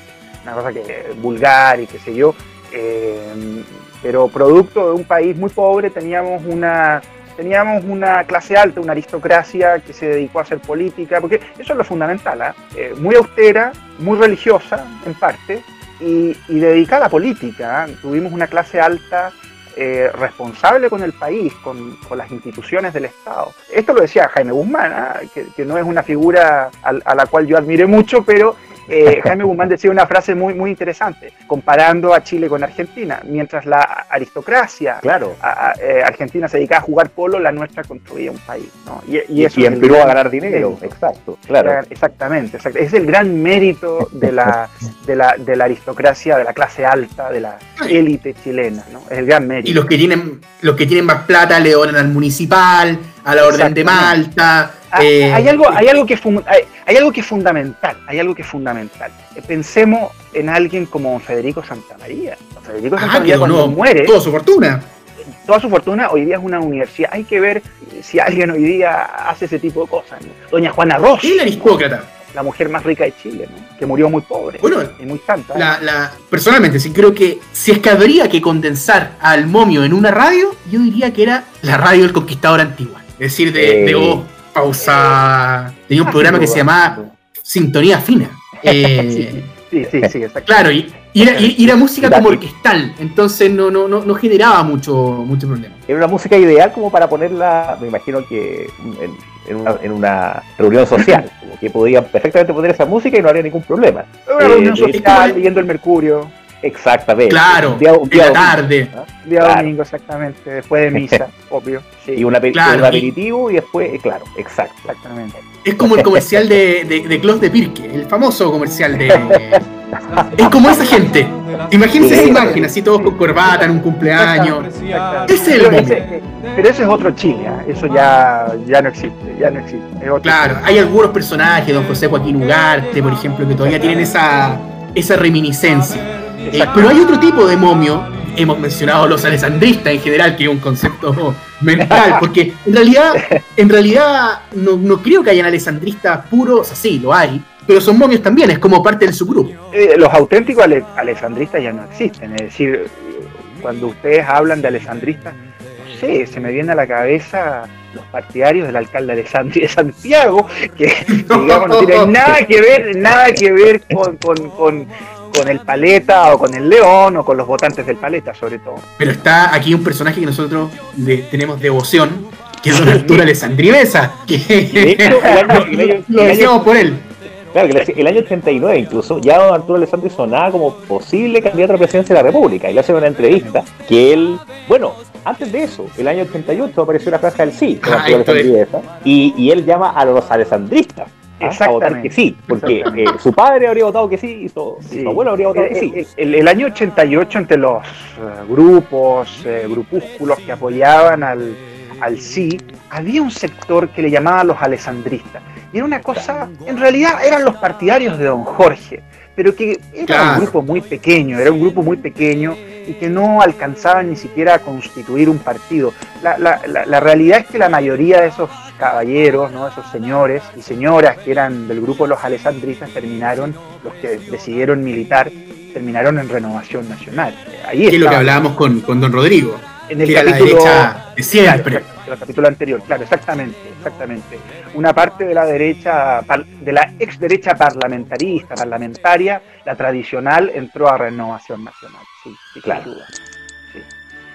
Una cosa que vulgar y qué sé yo. Eh, pero producto de un país muy pobre teníamos una teníamos una clase alta, una aristocracia que se dedicó a hacer política, porque eso es lo fundamental, ¿ah? Eh, muy austera, muy religiosa en parte, y, y dedicada a política. ¿ah? Tuvimos una clase alta eh, responsable con el país, con, las instituciones del Estado. Esto lo decía Jaime Guzmán, ¿ah? que, no es una figura al- a, la cual yo admiré mucho, pero eh, Jaime Guzmán decía una frase muy, muy interesante, comparando a Chile con Argentina. Mientras la aristocracia Claro. a- a- eh, Argentina se dedicaba a jugar polo, la nuestra construía un país. ¿no? Y, y eso y en Perú a ganar dinero, mérito. exacto, claro. Exactamente, exact- es el gran mérito de la, de, la, de la aristocracia, de la clase alta, de la élite chilena, ¿no? Es el gran mérito. Y los que tienen, los que tienen más plata le donan al municipal, a la orden de. Malta. Ah, eh, hay, algo, hay, algo que hay, hay algo que es fundamental, hay algo que es fundamental. Eh, Pensemos en alguien como Federico Santamaría. Federico ah, Santamaría cuando muere, toda su fortuna. toda su fortuna hoy día es una universidad. Hay que ver si alguien hoy día hace ese tipo de cosas. ¿no? Doña Juana Ross, El aristócrata. la mujer más rica de Chile, ¿no? que murió muy pobre Bueno, y muy santa. La, la- personalmente, sí creo que si es que habría que condensar al momio en una radio, yo diría que era la radio del conquistador antigua. Es decir, de, Eh. de pausa. Tenía un Ah, programa que se llamaba Sintonía Fina. Eh, Sí, sí, sí, exacto. claro, y, y era, y- y era música como orquestal, entonces no, no, no, no generaba mucho, mucho problema. Era una música ideal como para ponerla, me imagino que en, en una, en una reunión social, como que podían perfectamente poner esa música y no habría ningún problema. Una Eh, reunión es social, leyendo el Mercurio, Exactamente. Claro, Un día- un en día la domingo, tarde. ¿no? día Claro. domingo exactamente, después de misa, obvio. Sí, Y un, Claro, un y- aperitivo y después, eh, claro, exacto. exactamente. Es como el comercial de, de, de Clos de Pirque, el famoso comercial de. Es como esa gente. Imagínense esa imagen, así todos con corbata en un cumpleaños. Es el pero, ese, pero ese es otro Chile, ¿ah? eso ya, ya no existe, ya no existe. es otro Claro, hay algunos personajes, don José Joaquín Ugarte, por ejemplo, que todavía tienen esa, esa reminiscencia. Pero hay otro tipo de momio, hemos mencionado los alessandristas en general, que es un concepto mental, porque en realidad, en realidad no, no creo que hayan alessandristas puros, o sea, sí, lo hay, pero son momios también, es como parte del subgrupo. Eh, los auténticos ale- alessandristas ya no existen. Es decir, cuando ustedes hablan de alessandristas, no sé, se me viene a la cabeza los partidarios del alcalde de Santiago, que digamos no tienen nada que ver, nada que ver con, con, con, con el Paleta o con el León o con los votantes del Paleta, sobre todo. Pero está aquí un personaje que nosotros le tenemos devoción, que es don Arturo Alessandri Mesa, que hecho, año- año- lo decíamos por él. Claro, que el- año 89 incluso, ya don Arturo Alessandri sonaba como posible candidato a la presidencia de la República. Y le hacen una entrevista que él, bueno, antes de eso, el año 88 apareció la franja del sí, Ah, y, y él llama a los alessandristas. A votar Exactamente. que sí, porque eh, su padre habría votado que sí y su, y Sí. su abuelo habría votado que Eh, sí. eh, El, el año 88 entre los eh, grupos, eh, grupúsculos que apoyaban al, al sí, había un sector que le llamaban los alessandristas. Y era una cosa, en realidad eran los partidarios de don Jorge, pero que era Claro. un grupo muy pequeño, era un grupo muy pequeño y que no alcanzaban ni siquiera a constituir un partido. La, la- la- la realidad es que la mayoría de esos caballeros, ¿no? esos señores y señoras que eran del grupo de los alessandristas terminaron, los que decidieron militar, terminaron en Renovación Nacional. Ahí es lo que hablábamos con, con don Rodrigo. en el Que la capítulo derecha de siempre. Claro, el capítulo anterior, claro, exactamente, exactamente. Una parte de la derecha, de la ex derecha parlamentarista, parlamentaria, la tradicional, entró a Renovación Nacional, sí, sí, Claro. sí.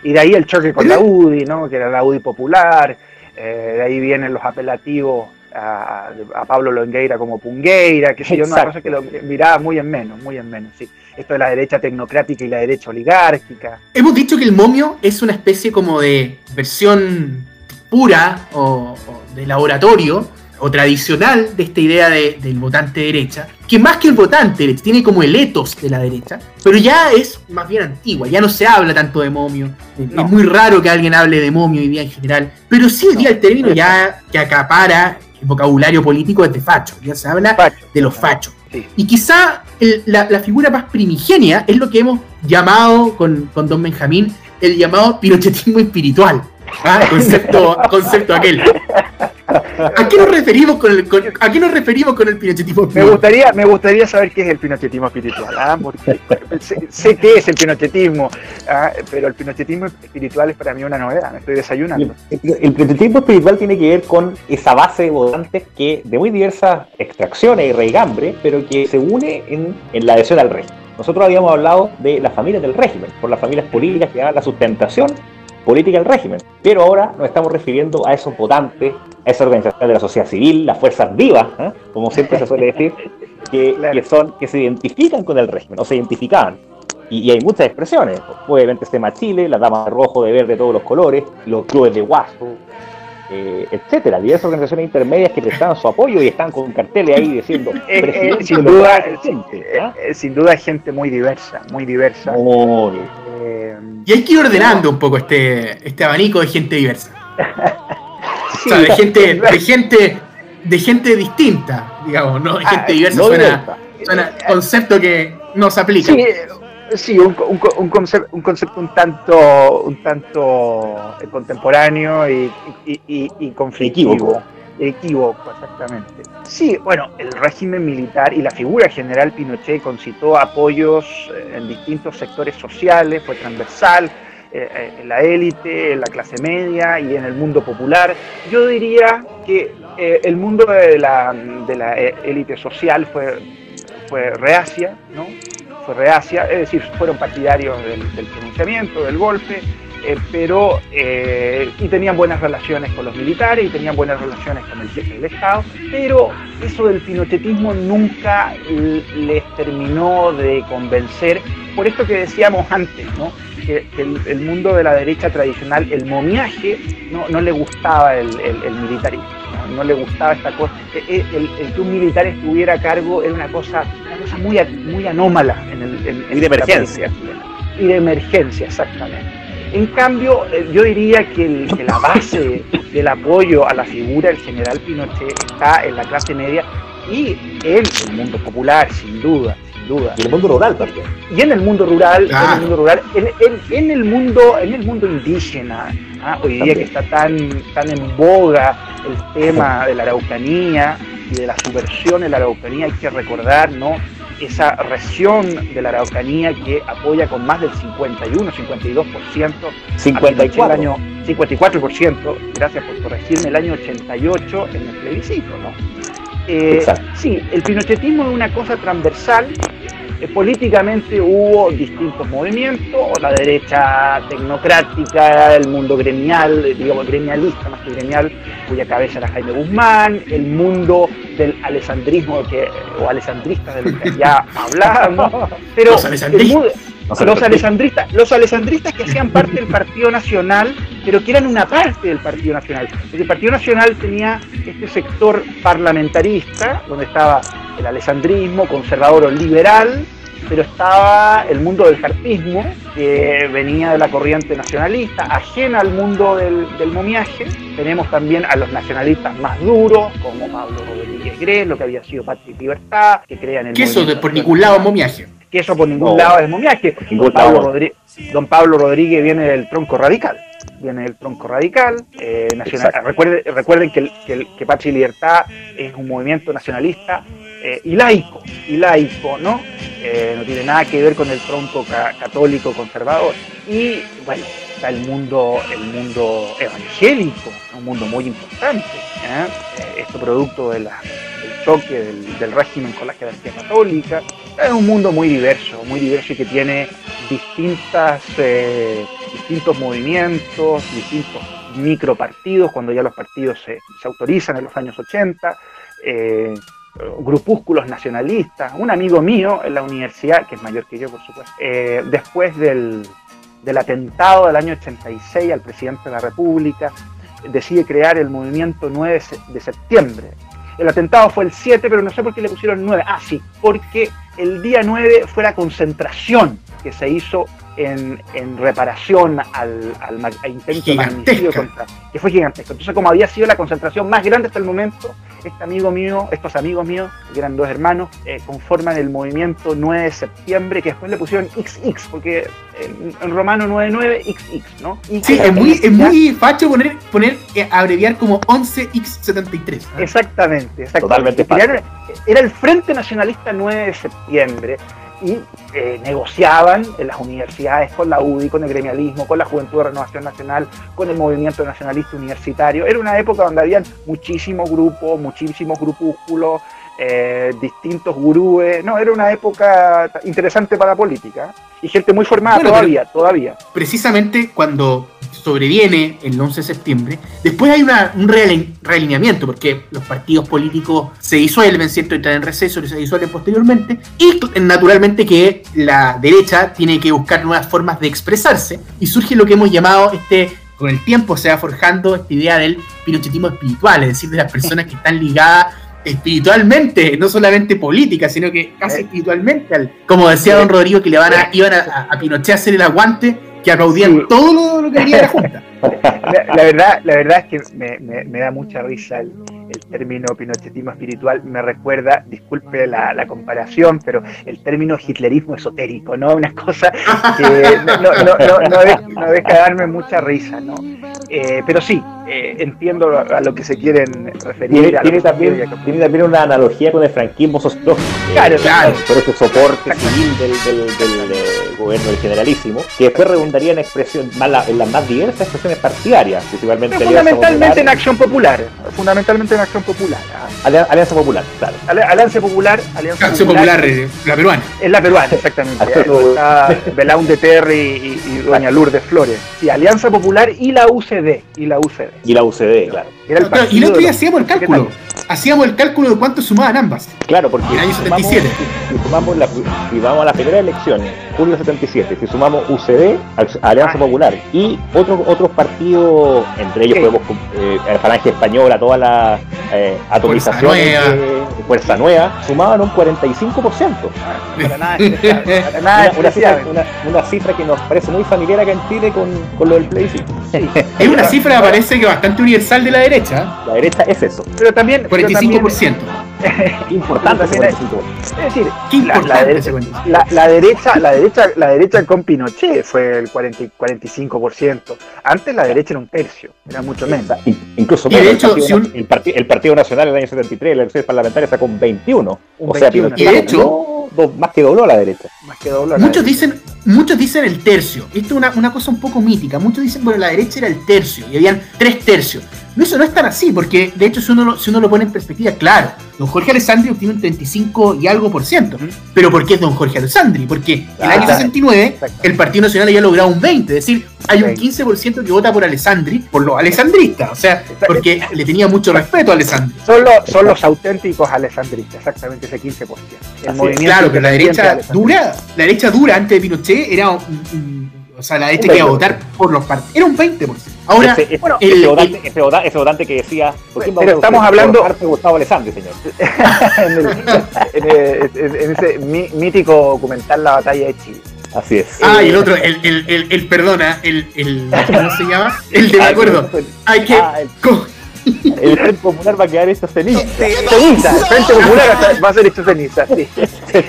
Y de ahí el choque con la UDI, ¿no? Que era la UDI popular, eh, de ahí vienen los apelativos a, a Pablo Longueira como Pungueira, que sé yo, una cosa que lo miraba muy en menos, muy en menos, sí. Esto de la derecha tecnocrática y la derecha oligárquica. Hemos dicho que el momio es una especie como de versión pura o, o de laboratorio o tradicional de esta idea de- del votante derecha, que más que el votante derecha, tiene como el etos de la derecha, pero ya es más bien antigua, ya no se habla tanto de momio, es No. es muy raro que alguien hable de momio hoy día en general, pero sí hoy día el término ya que acapara el vocabulario político es de facho, ya se habla Facho. de los fachos. Sí. Y quizá el- la, la figura más primigenia es lo que hemos llamado con, con Don Benjamín el llamado pinochetismo espiritual. Ah, concepto, concepto aquel. ¿A qué nos referimos con el, con- a qué nos referimos con el pinochetismo Me espiritual? gustaría, me gustaría saber qué es el pinochetismo espiritual, ¿ah? porque sé, sé qué es el pinochetismo, ¿ah? pero el pinochetismo espiritual es para mí una novedad, me estoy desayunando. El, el pinochetismo espiritual tiene que ver con esa base de votantes que de muy diversas extracciones y reigambre, pero que se une en, en la adhesión al régimen. Nosotros habíamos hablado de las familias del régimen, por las familias políticas que dan la sustentación política del régimen, pero ahora nos estamos refiriendo a esos votantes, a esa organización de la sociedad civil, las fuerzas vivas, ¿eh? como siempre se suele decir, que, Claro. que son que se identifican con el régimen o se identificaban. Y, y hay muchas expresiones. Obviamente Sema Chile, las damas de rojo, de verde, de todos los colores, los clubes de guaso, eh, etcétera. Diversas organizaciones intermedias que prestaban su apoyo y están con carteles ahí diciendo Eh, eh, "Presidente, sin duda, presidente", ¿ah? Eh, sin duda gente muy diversa, muy diversa. Muy- Eh, Y hay que ir ordenando un poco este, este abanico de gente diversa. sí, O sea, de gente, de gente, de gente distinta, digamos, ¿no? Ah, Gente diversa no suena, diversa. suena concepto que no se aplica. Sí, sí, un, un, un concepto, un concepto un tanto, un tanto eh, contemporáneo y, y, y, y conflictivo. Equívoco. Equívoco, exactamente. Sí, bueno, el régimen militar y la figura general Pinochet concitó apoyos eh, en distintos sectores sociales, fue transversal, eh, en la élite, en la clase media y en el mundo popular. Yo diría que eh, el mundo de la, de la élite social fue, fue reacia, ¿no? Reacia, es decir, fueron partidarios del, del pronunciamiento, del golpe, eh, pero eh, y tenían buenas relaciones con los militares y tenían buenas relaciones con el jefe del Estado, pero eso del pinochetismo nunca les terminó de convencer, por esto que decíamos antes, ¿no? que, el, mundo de la derecha tradicional, el momiaje, no, no le gustaba el militarismo. ¿No? Le gustaba esta cosa. El, el- que un militar estuviera a cargo era una cosa, una cosa muy, muy anómala en el en, Y de emergencia. Y de emergencia, exactamente. En cambio, eh, yo diría que, el- que la base del apoyo a la figura del general Pinochet está en la clase media y en el mundo popular, sin duda, sin duda Y el mundo rural también. y en el mundo rural, en el mundo rural, en, en- en el mundo, en el mundo indígena, ¿ah? hoy día que está tan, tan en boga el tema de la Araucanía y de la subversión en la Araucanía, hay que recordar, ¿no? Esa región de la Araucanía que apoya con más del 51, 52% a Pinochet el 54. año 54%, gracias por corregirme, el año 88 en el plebiscito, ¿no? Eh, sí, el pinochetismo es una cosa transversal. Eh, políticamente hubo distintos movimientos, la derecha tecnocrática, el mundo gremial, eh, digamos gremialista más que gremial, cuya cabeza era Jaime Guzmán, el mundo del alessandrismo que, o alessandrista de lo que ya hablábamos, pero el mundo- los alessandristas, los alessandristas que hacían parte del Partido Nacional, pero que eran una parte del Partido Nacional. Porque el Partido Nacional tenía este sector parlamentarista, donde estaba el alessandrismo, conservador o liberal, pero estaba el mundo del jartismo, que venía de la corriente nacionalista, ajena al mundo del, del momiaje. Tenemos también a los nacionalistas más duros, como Pablo Rodríguez Gres, lo que había sido Patria y Libertad, que crean el Que eso de por ningún lado es momiaje. Que eso por ningún No. lado es momiaje. Don Pablo. Rodri- don Pablo Rodríguez viene del tronco radical. Viene del tronco radical. eh, nacional. Recuerden, recuerden que, el, que, el- que Patria y Libertad es un movimiento nacionalista eh, y laico. Y laico, ¿no? Eh, no tiene nada que ver con el tronco ca- católico conservador. Y bueno, está el mundo, el mundo evangélico, un mundo muy importante. ¿eh? Esto producto de la, del choque del, del régimen con la jerarquía católica. Es un mundo muy diverso, muy diverso y que tiene distintas, eh, distintos movimientos, distintos micropartidos, cuando ya los partidos se, se autorizan en los años 80, eh, grupúsculos nacionalistas. Un amigo mío en la universidad, que es mayor que yo, por supuesto, eh, después del, del atentado del año 86 al presidente de la República, decide crear el movimiento 9 de septiembre. El atentado fue el 7, pero no sé por qué le pusieron 9. Ah, sí, porque el día 9 fue la concentración que se hizo en, en reparación al, al, ma- al intento de magnicidio contra, que fue gigantesco. Entonces, como había sido la concentración más grande hasta el momento, este amigo mío, estos amigos míos, que eran dos hermanos, eh, conforman el movimiento 9 de septiembre, que después le pusieron XX, porque en, en romano 99, XX, ¿no? Y Sí, es muy, es muy facho poner, poner eh, abreviar como 11x73. ¿ah? Exactamente, exactamente. Totalmente era el Frente Nacionalista 9 de septiembre y eh, negociaban en las universidades con la UDI, con el gremialismo, con la Juventud de Renovación Nacional, con el movimiento nacionalista universitario. Era una época donde habían muchísimos grupos, muchísimos grupúsculos, eh, distintos gurúes. No, era una época interesante para la política y gente muy formada Bueno, todavía, todavía. Precisamente cuando sobreviene el 11 de septiembre, después hay una- un realineamiento, porque los partidos políticos se disuelven, ¿cierto? Entran en receso y se disuelven posteriormente, y naturalmente que la derecha tiene que buscar nuevas formas de expresarse, y surge lo que hemos llamado este con el tiempo se va forjando esta idea del pinochetismo espiritual, es decir, de las personas que están ligadas espiritualmente, no solamente política, sino que casi Eh. espiritualmente, al, como decía don Rodrigo, que le van a, iban a, a- a Pinochet a hacer el aguante, que aplaudían todo lo, que venía de la Junta. La, la verdad, la verdad es que me, me- me da mucha risa el, el término pinochetismo espiritual. Me recuerda, disculpe la, la comparación, pero el término hitlerismo esotérico, ¿no? Una cosa que no, no, no, no, no deja, no deja de darme mucha risa, ¿no? Eh, pero sí, eh, entiendo a lo que se quieren referir. Tiene, también, tiene también una analogía con el franquismo sociológico. Claro, claro. Por ese soporte civil del, del, del, eh, gobierno del generalísimo, que después redundaría en expresión, más la- en las más diversas expresiones partidarias, principalmente Pero fundamentalmente en acción popular, fundamentalmente en acción popular. ¿ah? Alianza, Popular, claro. Alianza Popular, Alianza Acción Popular, eh, la peruana. Es la peruana, exactamente. Está Belaunde Terry y, y doña Lourdes Flores. Sí, Alianza Popular y la UCD. Y la UCD. Y la UCD, claro. Era el Claro, y el otro día hacíamos el cálculo. Hacíamos el cálculo de cuánto sumaban ambas. Claro, porque En el año si sumamos- 77. Si, sumamos la, si vamos a las primeras elecciones, julio 77, si sumamos UCD, Alianza Ah. Popular y otros otros partidos, entre ellos podemos eh, la Falange Española, toda la eh, atomización Fuerza de Fuerza Nueva, sumaban un 45%. Para nada para nada Una, una cifra, una- una cifra que nos parece muy familiar acá en Chile con, con lo del plebiscito. Sí. Es una cifra, parece que bastante universal de la derecha. La derecha es eso, Pero también. Pero 45%. importante ese También hay- 45%. también- es decir, Qué la, la derecha, ese 45%. la, la derecha, la derecha, la derecha con Pinochet fue el 40 y 45%. Antes la derecha era un tercio, era mucho menos. In- Incluso Y de menos, hecho, el, si partido, un- el, parti- el Partido Nacional en el año 73, las elecciones parlamentarias sacó un 21. Un o sea, 21. Pinochet Y de hecho- dobló- do- más que dobló a la derecha. Más que doble. Muchos dicen, muchos dicen el tercio. Esto es una, una cosa un poco mítica. Muchos dicen, bueno, la derecha era el tercio y habían tres tercios. No, eso no es tan así, porque de hecho si uno, lo, si uno lo pone en perspectiva, claro, don Jorge Alessandri obtiene un 35 y algo por ciento. Pero ¿por qué es don Jorge Alessandri? Porque el Ah, año claro. 69 Exacto. el Partido Nacional había logrado un 20, es decir, hay un Ok. 15% que vota por Alessandri, por los alessandristas, o sea, porque le tenía mucho respeto a Alessandri. Son los, son los auténticos alessandristas, exactamente ese 15%. El movimiento Claro, pero la derecha dura, la derecha dura antes de Pinochet era un, un- o sea, la Un que iba a 20%. votar por los partidos. Era un 20%. Ahora, ese, ese- bueno, ese el- votante, ese, vota- ese votante que decía, ¿por quién Pero estamos hablando- de Gustavo Alessandri, señor. en, el- en el- en- en ese mí- mítico documental La Batalla de Chile. Así es. ah, y eh, el otro, el, el, el, el- perdona, el, el, ¿cómo se llama? El de me Ah, acuerdo. Hay que, Ah, co- el Frente Popular va a quedar hecho ceniza. Ceniza, el Frente Popular va a ser hecho ceniza, sí.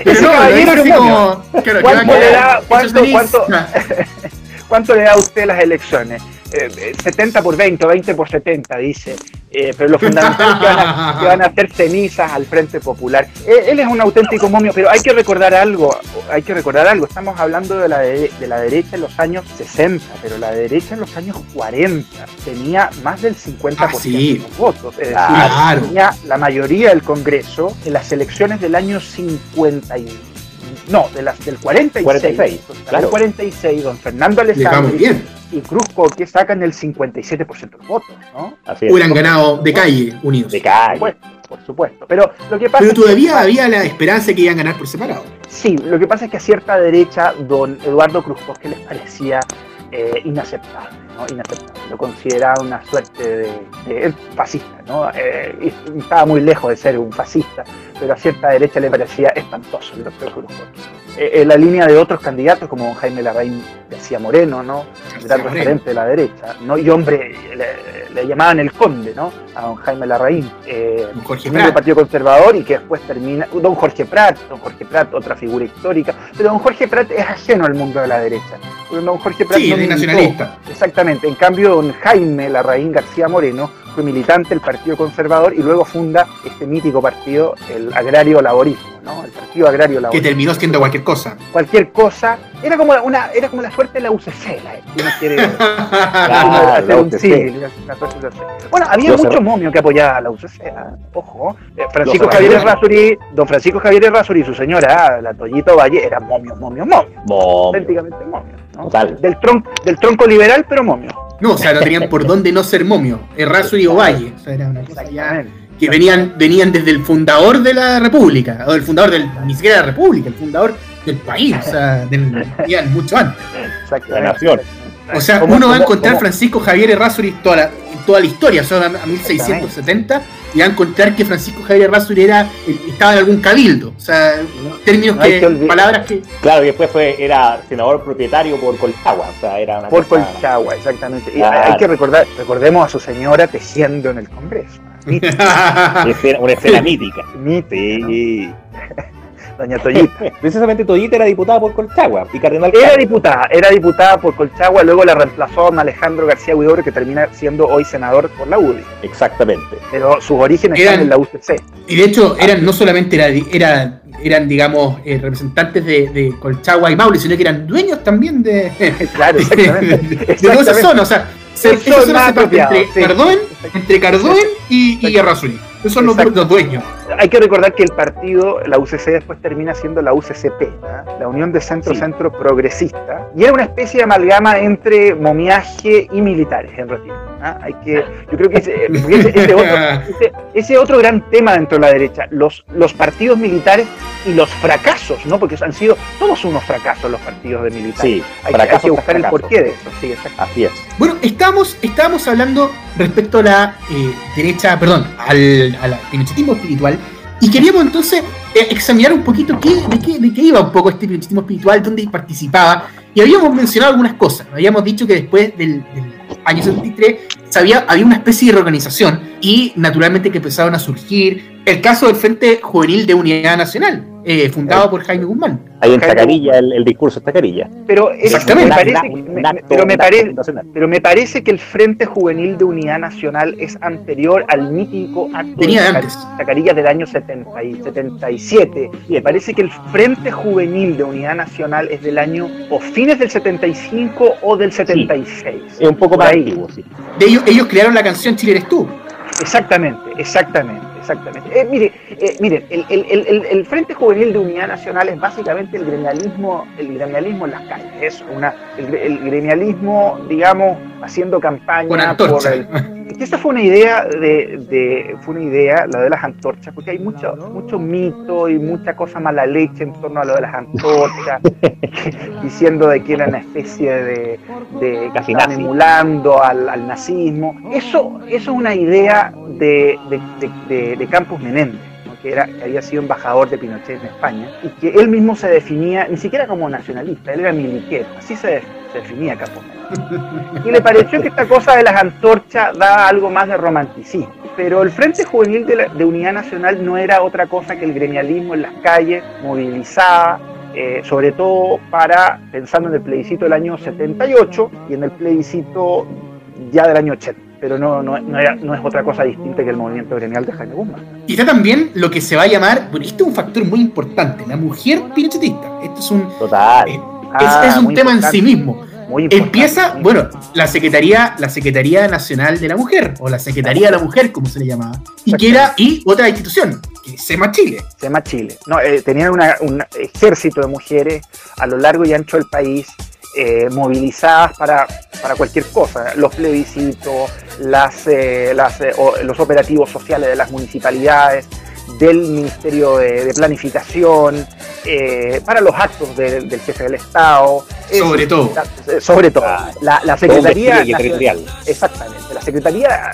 Ese no, caballero como, claro, que va a ¿Cuánto le quedar da- hecho cuánto- ceniza. cuánto- ¿Cuánto le da a usted las elecciones? Eh, 70 por 20 o 20 por 70, dice. Eh, pero lo fundamental es que van, a, que van a hacer cenizas al Frente Popular. Eh, él es un auténtico momio, pero hay que recordar algo, hay que recordar algo. Estamos hablando de la, de, de la derecha en los años 60, pero la derecha en los años 40 tenía más del 50% Ah, sí. de los votos. Es decir, Claro. tenía la mayoría del Congreso en las elecciones del año 50 y- no, de las, del 46. 46, Del claro. 46, don Fernando Alessandri y Cruz Coque sacan el 57% de los votos, ¿no? Así es. Hubieran ganado de calle unidos. De Por calle. supuesto, por supuesto. Pero lo que pasa Pero es que- todavía había la esperanza de que iban a ganar por separado. Sí, lo que pasa es que a cierta derecha, don Eduardo Cruz Coque les parecía eh, inaceptable, ¿no? Inaceptable. Lo consideraba una suerte de, de- fascista, ¿no? Eh, y estaba muy lejos de ser un fascista, pero a cierta derecha le parecía espantoso el doctor Cruz. Eh, en la línea de otros candidatos como don Jaime Larraín García Moreno, ¿no? gran referente de la derecha, ¿no? Y hombre, le, le llamaban el conde, ¿no? A don Jaime Larraín. Eh, del. Partido Conservador y que después termina. Don Jorge Prat, don Jorge Prat, otra figura histórica. Pero don Jorge Prat es ajeno al mundo de la derecha. Don Jorge Prat Sí, no militó. nacionalista. Exactamente. En cambio, don Jaime Larraín García Moreno fue militante del Partido Conservador y luego funda este mítico partido, el Agrario Laborismo, ¿no? El Partido Agrario Que Laborista. terminó siendo cualquier cosa. Cualquier cosa. Era como una, era como la suerte de la UCC, la, si uno quiere hacer la un UCC. símil, una suerte de UCC. Bueno, había Los muchos momios que apoyaban a la UCC, ah, ojo. Eh, Francisco Los Javier. Errázuri, don Francisco Javier Errázuri y su señora, la Toyito Valle, eran momios, momios, momios. Momio. Auténticamente momios. ¿No? Total. Del, tronco, del tronco liberal, pero momios. No, o sea, no tenían por dónde no ser momio. Errázuriz o Valle. O sea, era una cosa ya Exactamente. que venían, venían desde el fundador de la República, o del fundador del, ni siquiera de la República, el fundador del país, o sea, del, venían mucho antes. Exactamente. La nación. O sea, ¿Cómo- uno va a encontrar cómo? Francisco Javier Errázuriz toda la, toda la historia, o sea, a 1670, y va a encontrar que Francisco Javier Errázuriz era, estaba en algún cabildo, o sea, términos no que, que palabras que, Claro, y después fue, era senador propietario por Colchagua. O sea, era una Por cosa- Colchagua, exactamente. Y Claro. hay que recordar, recordemos a su señora tejiendo en el Congreso. Escena- una escena mítica. Mítica, Sí. Doña Toyita. Precisamente Toyita era diputada por Colchagua y Cardenal Era diputada, era diputada por Colchagua, luego la reemplazó don Alejandro García Huidobro, que termina siendo hoy senador por la UDI. Exactamente. Pero sus orígenes Eran- están en la UCC. y de hecho eran no solamente era, era- eran, digamos, eh, representantes de, de Colchagua y Maule, sino que eran dueños también de, Claro, de, exactamente. de toda esa Exactamente. zona, o sea, se, esa zona parte entre sí. Cardoen, entre Cardoen y, y Errázuriz. Son los, Exacto. los dueños. Hay que recordar que el partido, la UCC, después termina siendo la UCCP, la Unión de Centro Sí. Centro Progresista, y era una especie de amalgama entre momiaje y militares en retiro. ¿Ah? Hay que, yo creo que ese, ese- ese otro, ese, ese otro gran tema dentro de la derecha, los, los partidos militares y los fracasos, ¿no? Porque han sido todos unos fracasos los partidos de militares. Sí, hay, que- hay que buscar el porqué de eso. Sí. Así es. Bueno, estábamos, estábamos hablando respecto a la eh, derecha, perdón, al, al pinochetismo espiritual, y queríamos entonces eh, examinar un poquito qué, de, qué, de qué iba un poco este pinochetismo espiritual, dónde participaba, y habíamos mencionado algunas cosas. Habíamos dicho que después del, del año 73 se había, había una especie de reorganización, y naturalmente que empezaron a surgir el caso del Frente Juvenil de Unidad Nacional, eh, fundado por Jaime Guzmán. Ahí en Tacarilla, el, el discurso de Tacarilla. Pero, me parece, que- un me- acto- pero me un acto parece, fundacional. Pero me parece que el Frente Juvenil de Unidad Nacional es anterior al mítico acto Venía de antes. Tacarillas del año 70 y 77. Y me parece que el Frente Juvenil de Unidad Nacional es del año o fines del 75 o del 76. Es un poco más ahí. Antiguo, sí. De ellos, ellos crearon la canción Chile eres tú. Exactamente, exactamente, exactamente. Eh, mire, eh, miren, el, el- el- el- el Frente Juvenil de Unidad Nacional es básicamente el gremialismo, el gremialismo en las calles. Es una, el, gre- el gremialismo, digamos, haciendo campaña por el, que esa fue una idea de, de- fue una idea la de las antorchas porque hay mucho mucho mito y mucha cosa mala leche en torno a lo de las antorchas diciendo de que era una especie de, de que Casi nazi. emulando al, al nazismo eso eso es una idea de, de, de- Campos Menéndez que, era, había sido embajador de Pinochet en España y que él mismo se definía ni siquiera como nacionalista él era miliquero así se, definía Campos Menéndez y le pareció que esta cosa de las antorchas da algo más de romanticismo. Pero el Frente Juvenil de, Unidad Nacional no era otra cosa que el gremialismo en las calles, movilizaba, eh, sobre todo para, pensando en el plebiscito del año 78 y en el plebiscito ya del año 80, pero no, no, no, era- no es otra cosa distinta que el movimiento gremial de Jaime Guzmán. Y está también lo que se va a llamar, bueno, este es un factor muy importante, la mujer pinochetista. Esto es un, Total. eh, Ah, es, es un tema en sí mismo. Muy Empieza, muy bueno, la Secretaría, la Secretaría Nacional de la Mujer, o la Secretaría de la Mujer, como se le llamaba, y que era, y otra institución, que es SEMA Chile. se llama Chile. No, eh, tenían una- un ejército de mujeres a lo largo y ancho del país, eh, movilizadas para, para cualquier cosa, los plebiscitos, las, eh, las, eh, o- los operativos sociales de las municipalidades, del Ministerio de, de Planificación, eh, para los actos de- del jefe del Estado. Sobre todo. la- sobre todo. Ah, La, la Todo un Secretaría Nacional- territorial. Exactamente. La Secretaría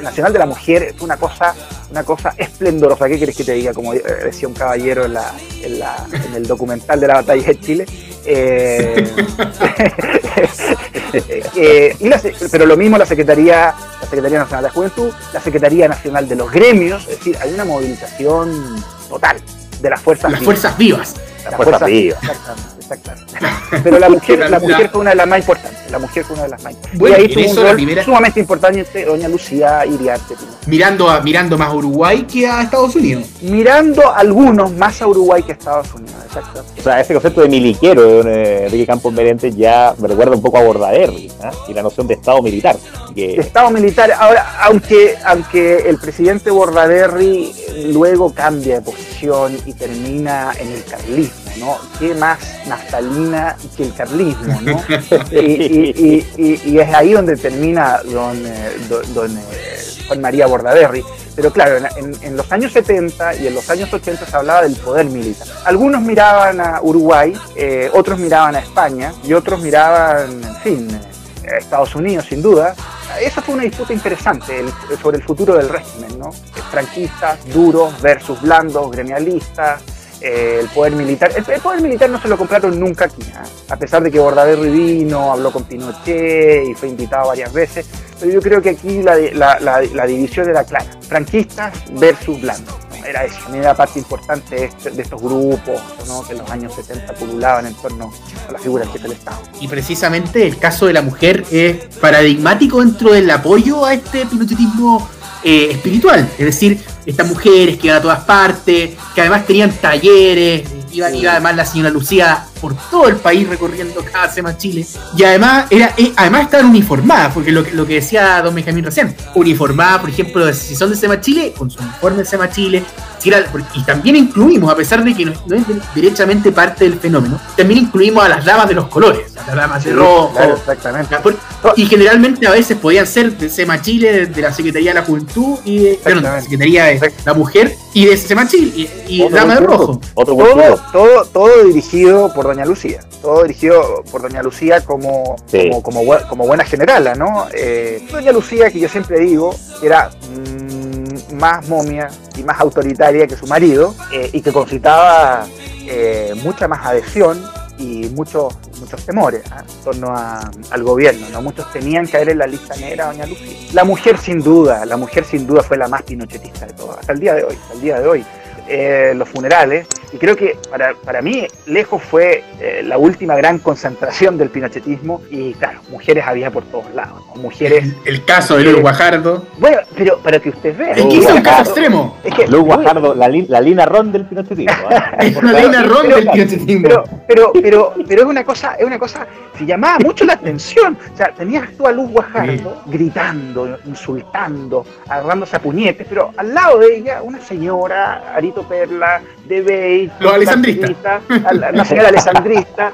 Nacional de la Mujer es una cosa, una cosa esplendorosa. ¿Qué quieres que te diga? Como decía un caballero en, la, en, la- en el documental de la batalla de Chile. Eh, eh, y la se- pero lo mismo la Secretaría, la Secretaría Nacional de la Juventud, la Secretaría Nacional de los Gremios, es decir, hay una movilización total de las fuerzas Las vivas. fuerzas vivas. Las fuerzas vivas. Exactamente, exactamente. Pero la mujer, la mujer fue una de las más importantes. La mujer fue una de las más importantes. Bueno, y ahí tuvo eso un la rol primera- sumamente importante doña Lucía Iriarte. Mirando a, mirando más a Uruguay que a Estados Unidos. Mirando a algunos más a Uruguay que a Estados Unidos. Exacto. O sea, ese concepto de miliquero de eh, Enrique Campos Merentes ya me recuerda un poco a Bordaberry ¿ah? y la noción de Estado militar. de Que, Estado militar. Ahora, aunque, aunque el presidente Bordaberry luego cambia de posición y termina en el carlismo, ¿no? ¿Qué más naftalina que el carlismo, ¿no? y, y- y- y- y es ahí donde termina don, eh, don, don, eh, Juan María Bordaberry. Pero claro, en, los años 70 y en los años 80 se hablaba del poder militar. Algunos miraban a Uruguay, eh, otros miraban a España y otros miraban, en fin, a Estados Unidos sin duda. Esa fue una disputa interesante sobre el futuro del régimen, ¿no? Franquistas, duros versus blandos, gremialistas, eh, el poder militar. El, poder militar no se lo compraron nunca aquí, ¿ah? a pesar de que Bordaberry vino, habló con Pinochet y fue invitado varias veces, pero yo creo que aquí la, la- la- la división era clara, franquistas versus blandos. ¿no? Era eso, era parte importante de, este- de estos grupos ¿no? que en los años 70 pululaban en torno a la figura del jefe del Estado. Y precisamente el caso de la mujer es paradigmático dentro del apoyo a este pinochetismo eh, espiritual. Es decir, estas mujeres que iban a todas partes, que además tenían talleres, iba, iba además la señora Lucía por todo el país recorriendo cada semana Chile. Y además, era, eh, además estaban uniformadas, porque lo, que- lo que decía don Benjamín recién, uniformadas, por ejemplo, si son de Sema Chile, con su uniforme de Sema Chile, si era- y también incluimos, a pesar de que no, no es derechamente parte del fenómeno, también incluimos a las damas de los colores, a las damas de rojo, Claro, exactamente. por- Y generalmente a veces podían ser de SEMA Chile, de, de la Secretaría de la Juventud y de, la. Secretaría de la Mujer y de SEMA Chile y, y Dama de Rojo. Otro todo, todo, todo dirigido por Doña Lucía, todo dirigido por Doña Lucía como, Sí. como, como, bue- como buena generala, ¿no? Eh, Doña Lucía, que yo siempre digo, era mm, más momia y más autoritaria que su marido eh, y que concitaba eh, mucha más adhesión y muchos muchos temores ¿ah? en torno a- al gobierno, ¿no? Muchos temían caer en la lista negra Doña Lucía. La mujer sin duda, la mujer sin duda fue la más pinochetista de todas, hasta el día de hoy, hasta el día de hoy. Eh, los funerales, y creo que para, para mí lejos fue eh, la última gran concentración del pinochetismo, y claro, mujeres había por todos lados, ¿no? mujeres... El, el caso de Luis Guajardo. Bueno, pero para que usted vea... Es que es un caso Guajardo. extremo. Es que- Luis Guajardo, la, li- la Lina Ron del pinochetismo. ¿ah? Es una reina ron pero- del pinochetismo. pero, pero, pero, pero es una cosa, es una cosa, se llamaba mucho la atención. O sea, tenías tú a Luz Guajardo gritando, insultando, agarrándose a puñetes, pero al lado de ella, una señora, Arito Perla, de Los alessandristas. una señora alessandrista,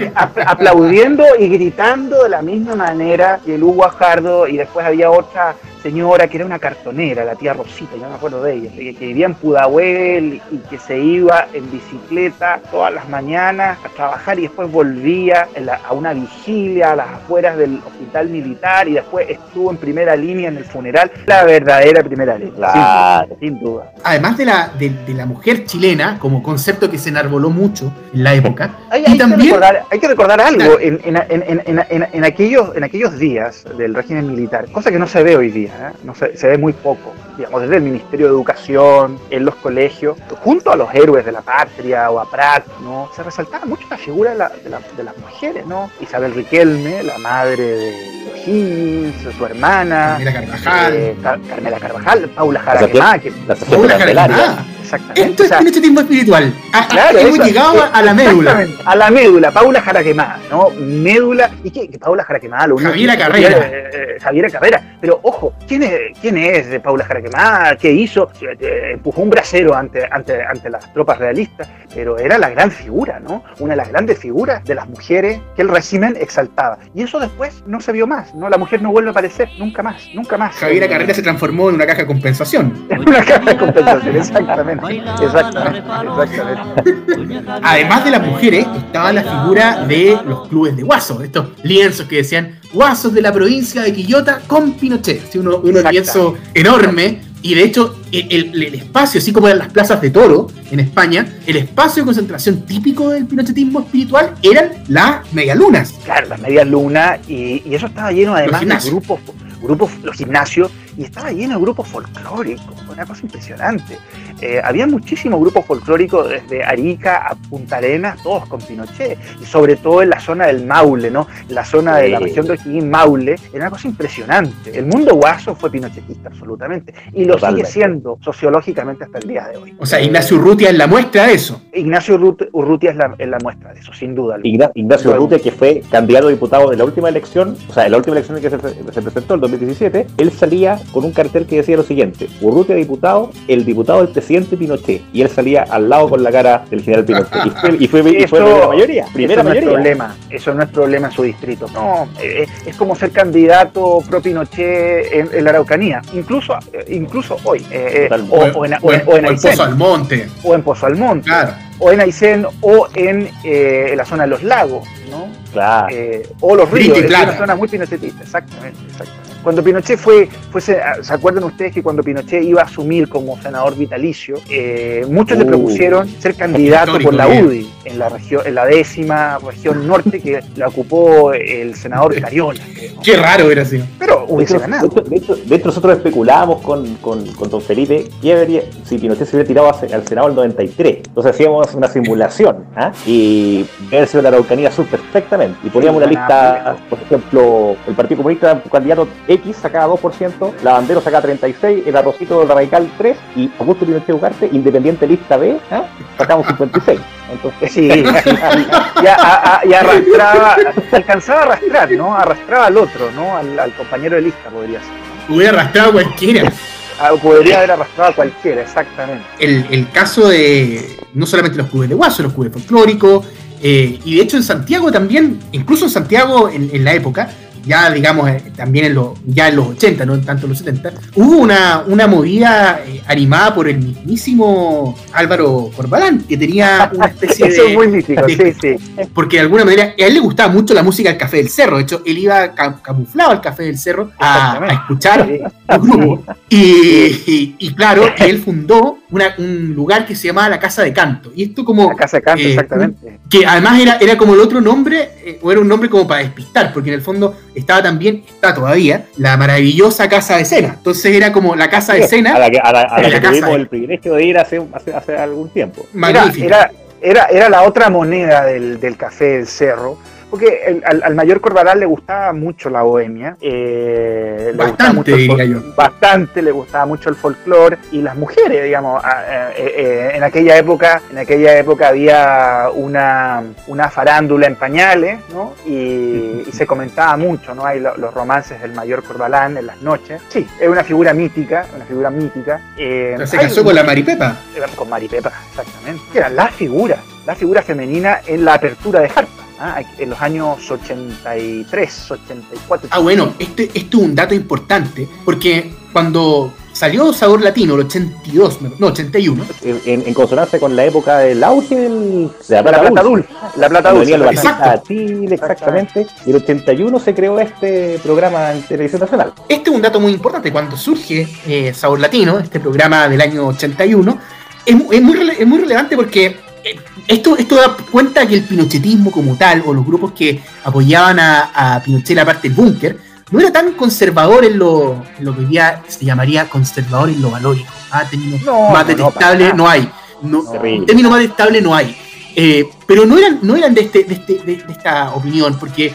eh, apl- aplaudiendo y gritando de la misma manera que Luz Guajardo, y después había otra señora que era una cartonera, la tía Rosita, yo me acuerdo de ella, que, que vivía en Pudahuel y que se iba en bicicleta todas las mañanas a trabajar y después volvía la- a una vigilia a las afueras del hospital militar y después estuvo en primera línea en el funeral, la verdadera primera línea, sin Claro. sin duda. Además de la, de, de la mujer chilena, como concepto que se enarboló mucho en la época, Hay, y hay que también recordar, hay que recordar algo Claro. en, en- en- en- en- en- en aquellos, en aquellos días del régimen militar, cosa que no se ve hoy día, ¿eh? no se, se ve muy poco, digamos, desde el Ministerio de Educación, en los colegios, junto a los héroes de la patria o a Prat, ¿no? se resaltaba mucho la figura de, la- de la- de las mujeres, ¿no? Isabel Riquelme, la madre de Higgins, su hermana, Carmela Carvajal. eh, Car- Carmela Carvajal, Paula La Jaraquemá, que La Paula. Carvajal. exactamente. Esto o es sea, pinochetismo espiritual. A- a- Claro, hemos eso- llegado a la médula. A la médula, Paula Jaraquemá, ¿no? Médula. ¿Y qué? Que Paula Jaraquemá, lo único Javiera Carrera. eh, eh, Javiera Carrera. Pero ojo, ¿quién es, quién es de Paula Jaraquemá? ¿Qué hizo? Eh, Empujó un brasero ante, ante, ante las tropas realistas, pero era la gran figura, ¿no? Una de las grandes figuras de las mujeres que el régimen exaltaba. Y eso después no se vio más, ¿no? La mujer no vuelve a aparecer, nunca más, nunca más. Javiera Carrera se transformó en una caja de compensación. En una caja de compensación, exactamente. Exactamente. exactamente. Además de las mujeres, estaba la figura de los clubes de guasos, estos lienzos que decían guasos de la provincia de Quillota con Pinochet. Sí, uno, Exacto. lienzo enorme. Y de hecho, el, el- el espacio, así como eran las plazas de toro en España, el espacio de concentración típico del pinochetismo espiritual eran las medialunas. Claro, las medias lunas, y, y eso estaba lleno además de grupos, grupos, los gimnasios, y estaba lleno de grupos folclóricos, una cosa impresionante. Eh, había muchísimos grupos folclóricos desde Arica a Punta Arenas, todos con Pinochet, y sobre todo en la zona del Maule, ¿no? La zona de la región de O'Higgins, Maule, era una cosa impresionante. El mundo guaso fue pinochetista, absolutamente, y lo Totalmente. sigue siendo sociológicamente hasta el día de hoy. O sea, Ignacio Urrutia es la muestra de eso. Ignacio Urrut- Urrutia es la, es la muestra de eso, sin duda. alguna. Igna- Ignacio. Urrutia, que fue candidato a diputado en la última elección, o sea, en la última elección en que se, se presentó, el 2017, él salía con un cartel que decía lo siguiente: Urrutia diputado, el diputado del presidente Pinochet. Y él salía al lado con la cara del general Pinochet. Y fue, y fue, y fue Eso- primera mayoría. Primera eso no es mayoría. problema, eso no es problema en su distrito. No, eh, es como ser candidato pro Pinochet en, en la Araucanía, incluso, eh, incluso hoy, eh, o, en, o, o en- o en o en Aysén, Pozo Almonte. o en Pozo Almonte, Claro. o en Aysén, o en, eh, en la zona de los lagos, ¿no? Claro. Eh, o los ríos, es una zona muy pinochetista, exactamente, exactamente. Cuando Pinochet fue, fue se, ¿se acuerdan ustedes que cuando Pinochet iba a asumir como senador vitalicio, eh, muchos le Uh. propusieron ser candidato por la bien. UDI en la región, en la décima región norte que la ocupó el senador Cariola, creo. Qué raro hubiera sido. Pero De hecho, ganado. de hecho- de hecho- de hecho, nosotros especulábamos con, con, con don Felipe qué debería, si Pinochet se hubiera tirado al Senado el 93. Entonces hacíamos una simulación ¿ah? y ver si la Araucanía Sur perfectamente. Y poníamos Sí, una lista, por ejemplo, el Partido Comunista, candidato X sacaba 2%, la Bandera sacaba 36%, el Arrocito del Radical 3% y Augusto Pinochet Ugarte, Independiente Lista B, ¿ah? sacamos 56%. Entonces, Sí, sí. Y, a- y arrastraba, alcanzaba a arrastrar, ¿no? Arrastraba al otro, ¿no? Al, al compañero lista, podría ser. Hubiera arrastrado a cualquiera. Ah, Podría haber arrastrado a cualquiera, exactamente. el, el caso de no solamente los clubes de guaso, los clubes folclóricos, eh, y de hecho en Santiago también, incluso en Santiago en, en la época, ya digamos eh, también en los, ya en los 80, no tanto en los 70, hubo una, una movida eh, animada por el mismísimo Álvaro Corbalán, que tenía una especie Eso de... es muy mítico, de- sí, sí. Porque de alguna manera a él le gustaba mucho la música del Café del Cerro. De hecho, él iba cam- camuflado al Café del Cerro a, escuchar Sí. y- y claro, él fundó una- un lugar que se llamaba la Casa de Canto. Y esto como La casa de canto, eh, exactamente. que además era, era como el otro nombre, eh, o era un nombre como para despistar, porque en el fondo estaba también, está todavía, la maravillosa Casa de Cena. Entonces era como la Casa de a Cena la que, a la- a la en la que tuvimos de- el privilegio de ir hace, hace, hace algún tiempo. Era, magnífica. era, era, era la otra moneda del, del café del cerro. Porque el- al, al mayor Corbalán le gustaba mucho la bohemia. eh, le gustaba Bastante, mucho el. Bastante, le gustaba mucho el folclore y las mujeres, digamos. a- eh, eh, en aquella época, en aquella época había una, una farándula en pañales, ¿no? Y, y se comentaba mucho, ¿no? Hay lo- los romances del mayor Corbalán en las noches. Sí, es una figura mítica, una figura mítica. se hay- casó con la Maripepa. con Maripepa, exactamente. Que era la figura, la figura femenina en la apertura de Harpa, ¿ah? en los años 83, 84. Ah, bueno, este, esto es un dato importante, porque cuando salió Sabor Latino, el 82, no, 81, En, en consonancia con la época del auge del, de la La plata, plata dulce. dulce, la plata dulce. exacto. artistas a Chile, exactamente. Y el 81 se creó este programa en televisión nacional. Este es un dato muy importante. Cuando surge eh, Sabor Latino, este programa del año 81, es, es muy, es muy relevante porque eh, esto, esto da cuenta que el pinochetismo como tal, o los grupos que apoyaban a, a Pinochet la parte del búnker, no era tan conservador en lo, en lo que hoy día se llamaría conservador en lo valórico. Ah, términos No, más no, no, detestable no, nada. hay. No, No. Término más detestable no hay. Eh, pero no eran, no eran de, este, de, este, de, de esta opinión, porque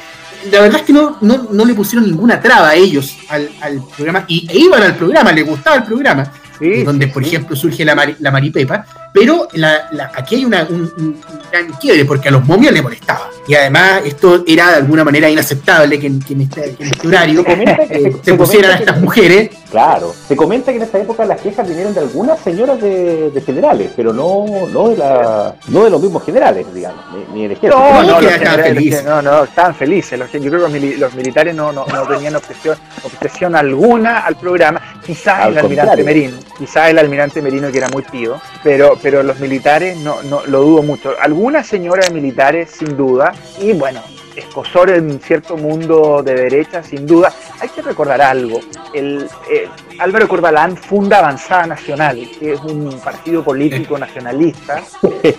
la verdad es que no, no, no le pusieron ninguna traba a ellos al, al programa y e iban al programa, les gustaba el programa. Sí, donde, sí, por sí. ejemplo, surge la, mari- la maripepa, pero la- la- aquí hay una- un, un gran quiebre porque a los momios les molestaba. Y además, esto era de alguna manera inaceptable que en, que en este, que en este horario Se comenta que- eh, se- se se pusieran a estas mujeres. Claro, se comenta que en esa época las quejas vinieron de algunas señoras de, de generales, pero no, no, de la, no de los mismos generales, digamos, ni, ni del ejército. No, no, no, los generales, felices. no, no, estaban felices. Los- yo creo que los, mili- los militares no, no, no tenían obsesión, obsesión alguna al programa. Quizás Al el almirante. Merino, quizás el almirante Merino que era muy pido, pero, pero los militares no, no lo dudo mucho. Algunas señoras militares, sin duda, y bueno, escosor en cierto mundo de derecha, sin duda. Hay que recordar algo. El, eh, Álvaro Corbalán funda Avanzada Nacional, que es un partido político nacionalista.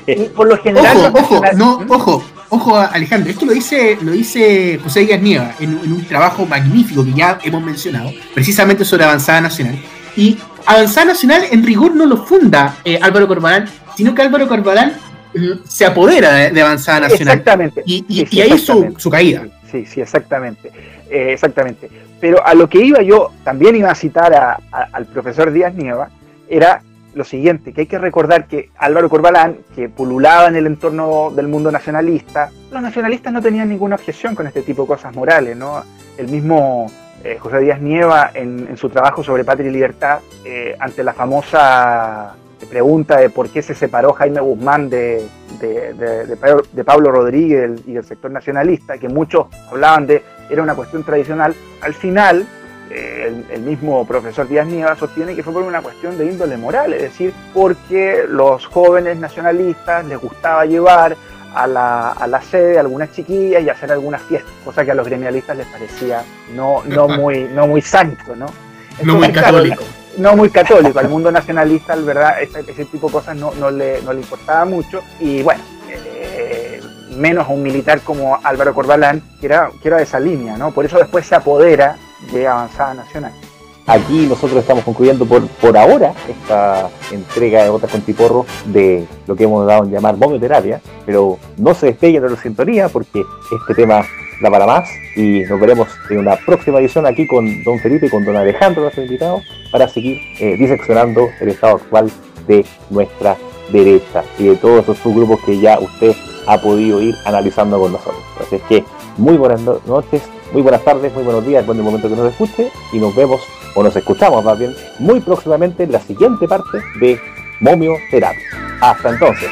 Y por lo general. Ojo, ojo, nacional- no, ¿Mm? ojo, ojo, Alejandro. Esto lo dice, lo dice José Díaz Nieva en, en un trabajo magnífico que ya hemos mencionado, precisamente sobre Avanzada Nacional. Y Avanzada Nacional, en rigor, no lo funda eh, Álvaro Corbalán, sino que Álvaro Corbalán se apodera de, de Avanzada Nacional. Exactamente. Y, y- Sí, sí, y ahí su, exactamente. su caída. Sí, sí, exactamente. Eh, exactamente. Pero a lo que iba yo, también iba a citar a- a- al profesor Díaz Nieva, era lo siguiente, que hay que recordar que Álvaro Corbalán, que pululaba en el entorno del mundo nacionalista, los nacionalistas no tenían ninguna objeción con este tipo de cosas morales, ¿no? El mismo eh, José Díaz Nieva, en, su trabajo sobre Patria y Libertad, eh, ante la famosa pregunta de por qué se separó Jaime Guzmán de, Pablo- Rodríguez y del sector nacionalista, que muchos hablaban de era una cuestión tradicional, al final eh, el, el mismo profesor Díaz Nieva sostiene que fue por una cuestión de índole moral, es decir, porque los jóvenes nacionalistas les gustaba llevar a la, a la sede algunas chiquillas y hacer algunas fiestas, cosa que a los gremialistas les parecía no, no, muy, no muy santo, ¿no? No muy claro, católico. no muy católico. Al mundo nacionalista, al verdad, ese, ese tipo de cosas no, no, le, no le importaba mucho. Y bueno, eh, menos a un militar como Álvaro Corbalán, que era, que era de esa línea, ¿no? Por eso después se apodera de Avanzada Nacional. Aquí nosotros estamos concluyendo por, por ahora esta entrega de Botas con Tiporro de lo que hemos dado en llamar momioterapia, pero no se despeguen de la sintonía porque este tema da para más y nos veremos en una próxima edición aquí con don Felipe y con don Alejandro, nuestro invitado, para seguir eh, diseccionando el estado actual de nuestra derecha y de todos esos subgrupos que ya usted ha podido ir analizando con nosotros. Así es que muy buenas no- noches, muy buenas tardes, muy buenos días, del momento que nos escuche y nos vemos o nos escuchamos más bien muy próximamente en la siguiente parte de Momio Terapia. Hasta entonces.